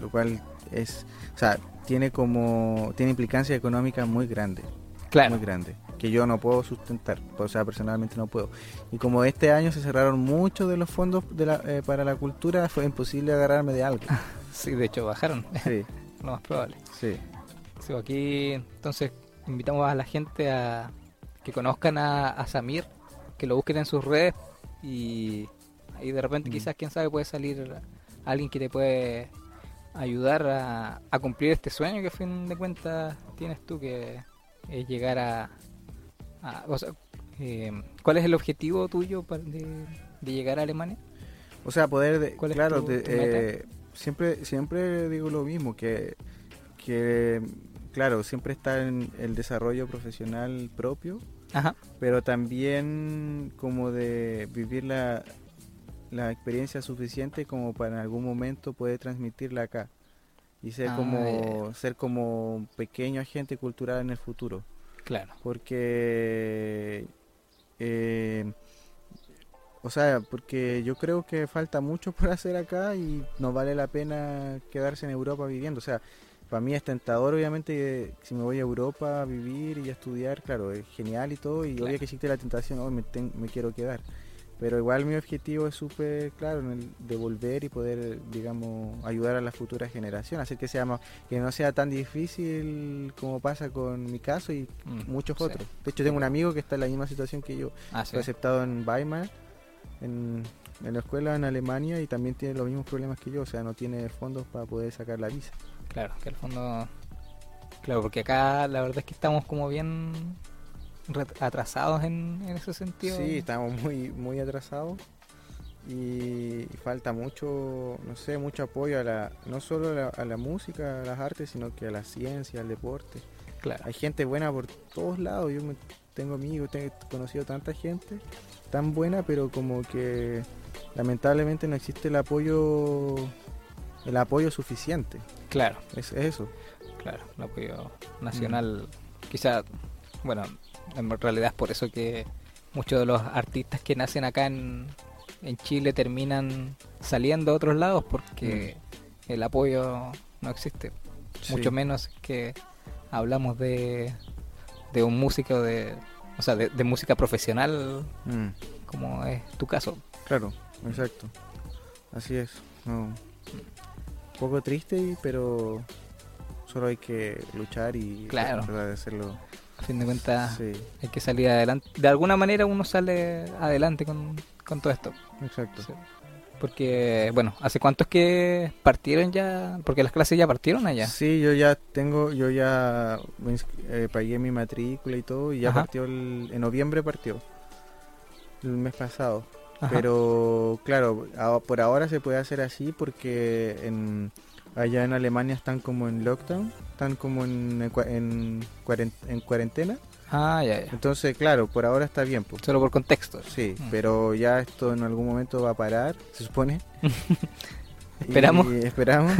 lo cual es o sea tiene como tiene implicancias económicas muy grandes Claro. muy grandes que yo no puedo sustentar o sea personalmente no puedo. Y como este año se cerraron muchos de los fondos de la- eh, para la cultura fue imposible agarrarme de algo Sí, de hecho bajaron, sí. Lo más probable. sí. Sí, aquí entonces invitamos a la gente a que conozcan a, a Samir, que lo busquen en sus redes y ahí de repente Mm. quizás, quién sabe, puede salir alguien que te puede ayudar a, a cumplir este sueño que a fin de cuentas tienes tú, que es llegar a... a- o sea, eh, ¿Cuál es el objetivo tuyo de, de llegar a Alemania? o sea poder de- ¿Cuál es claro tu- de- tu meta? eh, siempre siempre digo lo mismo que que claro siempre está en el desarrollo profesional propio Ajá. pero también como de vivir la, la experiencia suficiente como para en algún momento poder transmitirla acá y ser Ah, como ser como un pequeño agente cultural en el futuro Claro. porque eh, o sea porque yo creo que falta mucho por hacer acá y no vale la pena quedarse en Europa viviendo o sea para mí es tentador, obviamente, si me voy a Europa a vivir y a estudiar, claro, es genial y todo, y Claro. obvio que existe la tentación, hoy me, quiero quedar. Pero igual mi objetivo es súper claro, en el de volver y poder, digamos, ayudar a las futuras generaciones, hacer que, sea más- que no sea tan difícil como pasa con mi caso y Mm, muchos sí. otros. De hecho, tengo un amigo que está en la misma situación que yo, Ah, sí. fue aceptado en Weimar, en, en la escuela en Alemania, y también tiene los mismos problemas que yo, o sea, no tiene fondos para poder sacar la visa. Claro, que al fondo. Claro, porque acá la verdad es que estamos como bien atrasados en, en ese sentido. Sí, estamos muy, muy atrasados y falta mucho, no sé, mucho apoyo a la, no solo a la, a la música, a las artes, sino que a la ciencia, al deporte. Claro, Hay gente buena por todos lados, yo me- tengo amigos, tengo he conocido tanta gente tan buena, pero como que lamentablemente no existe el apoyo, el apoyo suficiente. claro, Es eso. claro. El apoyo nacional. Quizá, bueno, en realidad es por eso que muchos de los artistas que nacen acá en, en Chile terminan saliendo a otros lados porque el apoyo no existe. Sí. mucho menos que hablamos de, de un músico de o sea de, de música profesional Mm. como es tu caso Claro, exacto. Así es. No. Un poco triste, pero solo hay que luchar y Claro. hacerlo. A fin de cuentas Sí, hay que salir adelante de alguna manera uno sale adelante con, con todo esto exacto. Sí. porque bueno hace cuántos que partieron ya porque las clases ya partieron allá Sí, yo ya tengo, yo ya eh, pagué mi matrícula y todo, y ya Ajá. partió el, en noviembre partió, el mes pasado. Ajá. Pero claro, a- por ahora se puede hacer así porque en, allá en Alemania están como en lockdown, están como en, en, en cuarentena. ah ya, ya. Entonces, claro, por ahora está bien. Pues. solo por contexto Sí, Mm. pero ya esto en algún momento va a parar, se supone. Esperamos. Y esperamos.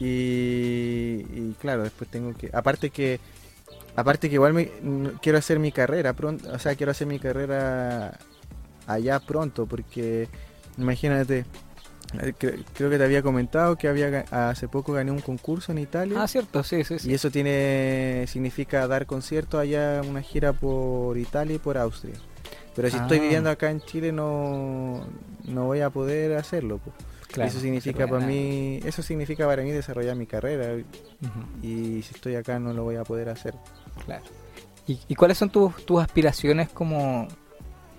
y, y claro, después tengo que... Aparte que... Aparte que igual me, quiero hacer mi carrera pronto, o sea, quiero hacer mi carrera allá pronto, porque imagínate, creo que te había comentado que había hace poco gané un concurso en Italia. ah cierto sí sí sí Y eso tiene significa dar conciertos allá, una gira por Italia y por Austria. Pero si estoy Ah. viviendo acá en Chile no, no voy a poder hacerlo. po. Claro, eso significa para mí, eso significa para mí desarrollar mi carrera y si estoy acá no lo voy a poder hacer. Claro. ¿Y, y cuáles son tus, tus aspiraciones como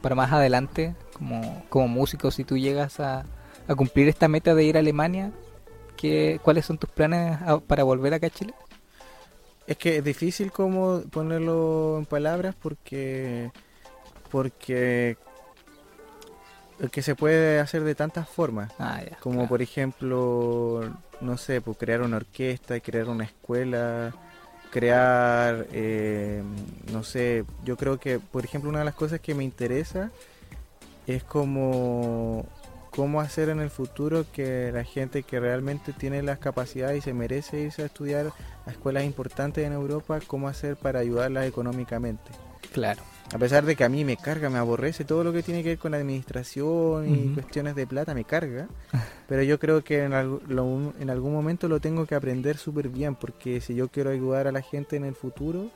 para más adelante, como, como músico, si tú llegas a, a cumplir esta meta de ir a Alemania? ¿qué, ¿Cuáles son tus planes a- para volver acá a Chile? Es que es difícil como ponerlo en palabras porque porque que se puede hacer de tantas formas. Ah, ya. Como claro. por ejemplo, no sé, pues crear una orquesta, crear una escuela, crear, eh, no sé, yo creo que, por ejemplo, una de las cosas que me interesa es como cómo hacer en el futuro que la gente que realmente tiene las capacidades y se merece irse a estudiar a escuelas importantes en Europa, cómo hacer para ayudarlas económicamente. Claro. A pesar de que a mí me carga, me aborrece todo lo que tiene que ver con la administración y cuestiones de plata, me carga. Pero yo creo que en, algu- lo- en algún momento lo tengo que aprender súper bien, porque si yo quiero ayudar a la gente en el futuro,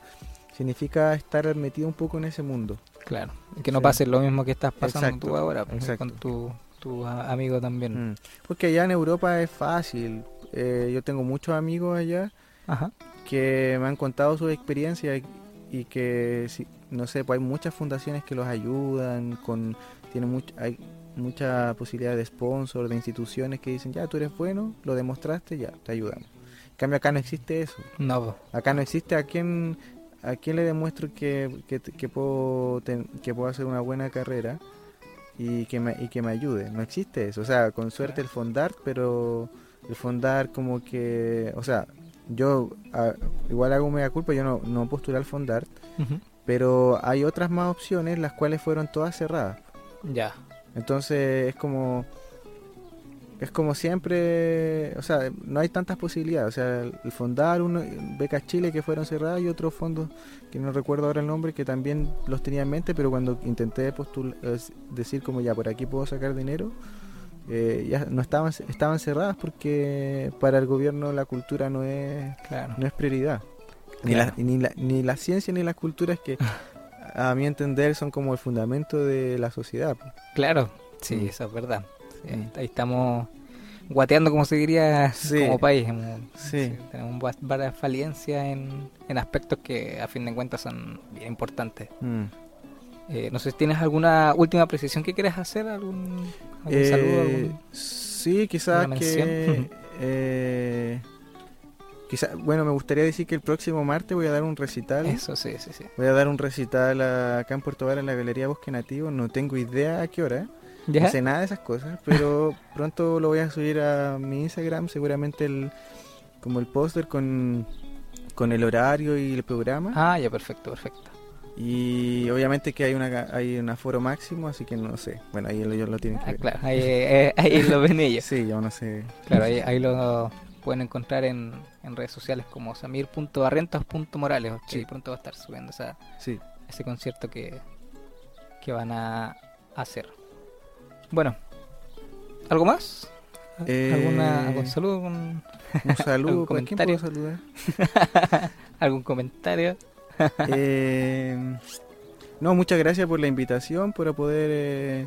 significa estar metido un poco en ese mundo. Claro. Y que no Sí. pase lo mismo que estás pasando Exacto, tú ahora, pues, con tu, tu a- amigo también. Mm. Porque allá en Europa es fácil. Eh, yo tengo muchos amigos allá Ajá. que me han contado sus experiencias y, que, si- no sé, pues hay muchas fundaciones que los ayudan, con tienen much- hay mucha posibilidad de sponsor, de instituciones que dicen, ya, tú eres bueno, lo demostraste, ya, te ayudamos. En cambio acá no existe eso. No. Acá no existe a quién, a quién le demuestro que, que, que puedo, ten- que puedo hacer una buena carrera y que, me, y que me ayude. No existe eso. O sea, con suerte el Fondart, pero el Fondart como que, o sea, yo ah, igual hago media culpa, yo no, no postulé al Fondart, Ujú. pero hay otras más opciones, las cuales fueron todas cerradas. Ya. Entonces es como es como siempre, o sea, no hay tantas posibilidades, o sea, el fondar uno becas Chile que fueron cerradas y otros fondos que no recuerdo ahora el nombre que también los tenía en mente, pero cuando intenté postular decir como ya por aquí puedo sacar dinero, eh, ya no estaban estaban cerradas porque para el gobierno la cultura no es Claro. no es prioridad ni, Claro. la, ni, la, ni la ciencia ni las culturas que a mi entender son como el fundamento de la sociedad Claro, sí, Mm. eso es verdad. Sí, ahí, Mm. ahí estamos guateando, como se diría, Sí. como país. Sí. tenemos va- varias falencias en, en aspectos que a fin de cuentas son bien importantes. Mm. Eh, no sé si tienes alguna última precisión que quieras hacer, algún, algún Eh, saludo. algún- Sí, quizás ¿Alguna que... eh, quizá- bueno, me gustaría decir que el próximo martes voy a dar un recital. Eso, sí, sí, sí. Voy a dar un recital acá en Puerto Vara en la Galería Bosque Nativo. No tengo idea a qué hora. ¿Ya? No sé nada de esas cosas, pero pronto lo voy a subir a mi Instagram. Seguramente el, como el póster con, con el horario y el programa. Ah, ya, perfecto, perfecto. Y obviamente que hay una hay un aforo máximo, así que no sé. Bueno, ahí ellos lo tienen que Ah, ver. claro, ahí, eh, ahí lo ven ellos. Sí, yo no sé. Claro, ahí, ahí lo pueden encontrar en, en redes sociales como samir.barrentos.morales. Sí. Sí, pronto va a estar subiendo esa, Sí. ese concierto que, que van a hacer. Bueno, ¿algo más? Eh, ¿Alguna, ¿Algún saludo? ¿Algún, Un saludo. ¿Algún ¿Para quién puedo comentario? saludar? algún comentario? Eh, no, muchas gracias por la invitación, por poder, eh,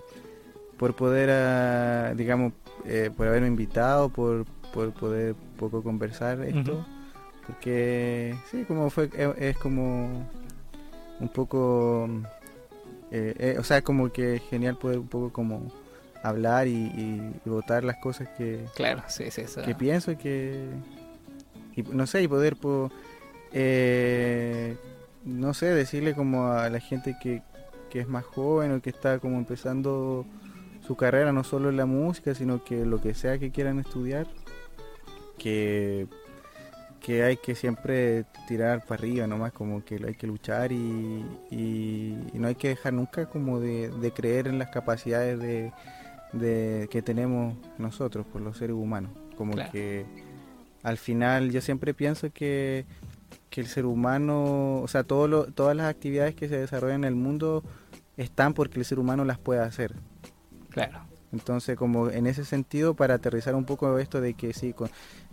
por poder, ah, digamos, eh, por haberme invitado, por, por poder poco conversar esto, porque sí, como fue, es, como un poco, o sea, como que genial poder un poco como hablar y, y, y votar las cosas que, Claro, sí, sí, eso. que pienso y que y no sé y poder po- eh, no sé decirle como a la gente que, que es más joven o que está como empezando su carrera no solo en la música sino que lo que sea que quieran estudiar que que hay que siempre tirar para arriba nomás como que hay que luchar y, y- y no hay que dejar nunca como de, de creer en las capacidades de, de que tenemos nosotros por los seres humanos como Claro. que al final yo siempre pienso que, que el ser humano o sea todo lo- todas las actividades que se desarrollan en el mundo están porque el ser humano las puede hacer Claro, entonces, como en ese sentido, para aterrizar un poco esto de que sí, con-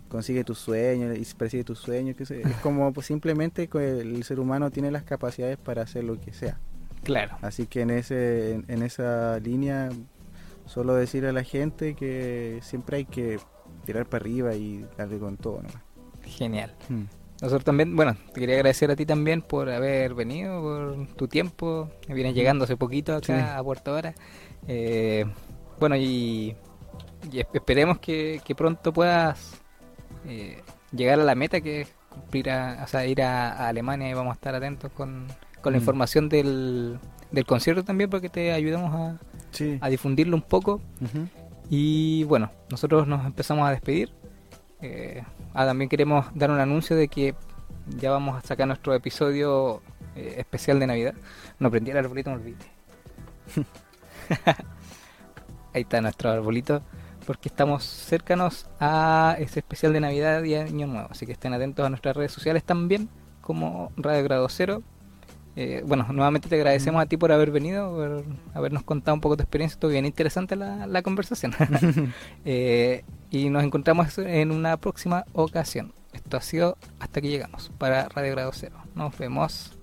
consigue tus sueños y persigue tus sueños, que es como pues, simplemente que el ser humano tiene las capacidades para hacer lo que sea. claro. Así que en, ese, en, en esa línea, solo decir a la gente que siempre hay que tirar para arriba y darle con todo. nomás. Genial. Mm. Nosotros también, bueno, te quería agradecer a ti también por haber venido, por tu tiempo. Vienes llegando hace poquito acá Sí. a Puerto Vara. Eh, bueno, y, y es- esperemos que, que pronto puedas eh, llegar a la meta que es cumplir a, o sea, ir a, a Alemania y vamos a estar atentos con, con la Mm. información del, del concierto también porque te ayudamos a, Sí. a difundirlo un poco. Y bueno, nosotros nos empezamos a despedir. Eh, ah, también queremos dar un anuncio de que ya vamos a sacar nuestro episodio eh, especial de Navidad. No prendí el arbolito, me olvidé. Ahí está nuestro arbolito, porque estamos cercanos a ese especial de Navidad y Año Nuevo. Así que estén atentos a nuestras redes sociales también, como Radio Grado Cero. Eh, bueno, nuevamente te agradecemos a ti por haber venido, por habernos contado un poco tu experiencia. Estuvo bien interesante la, la conversación. Eh, y nos encontramos en una próxima ocasión. Esto ha sido hasta que llegamos para Radio Grado Cero. Nos vemos.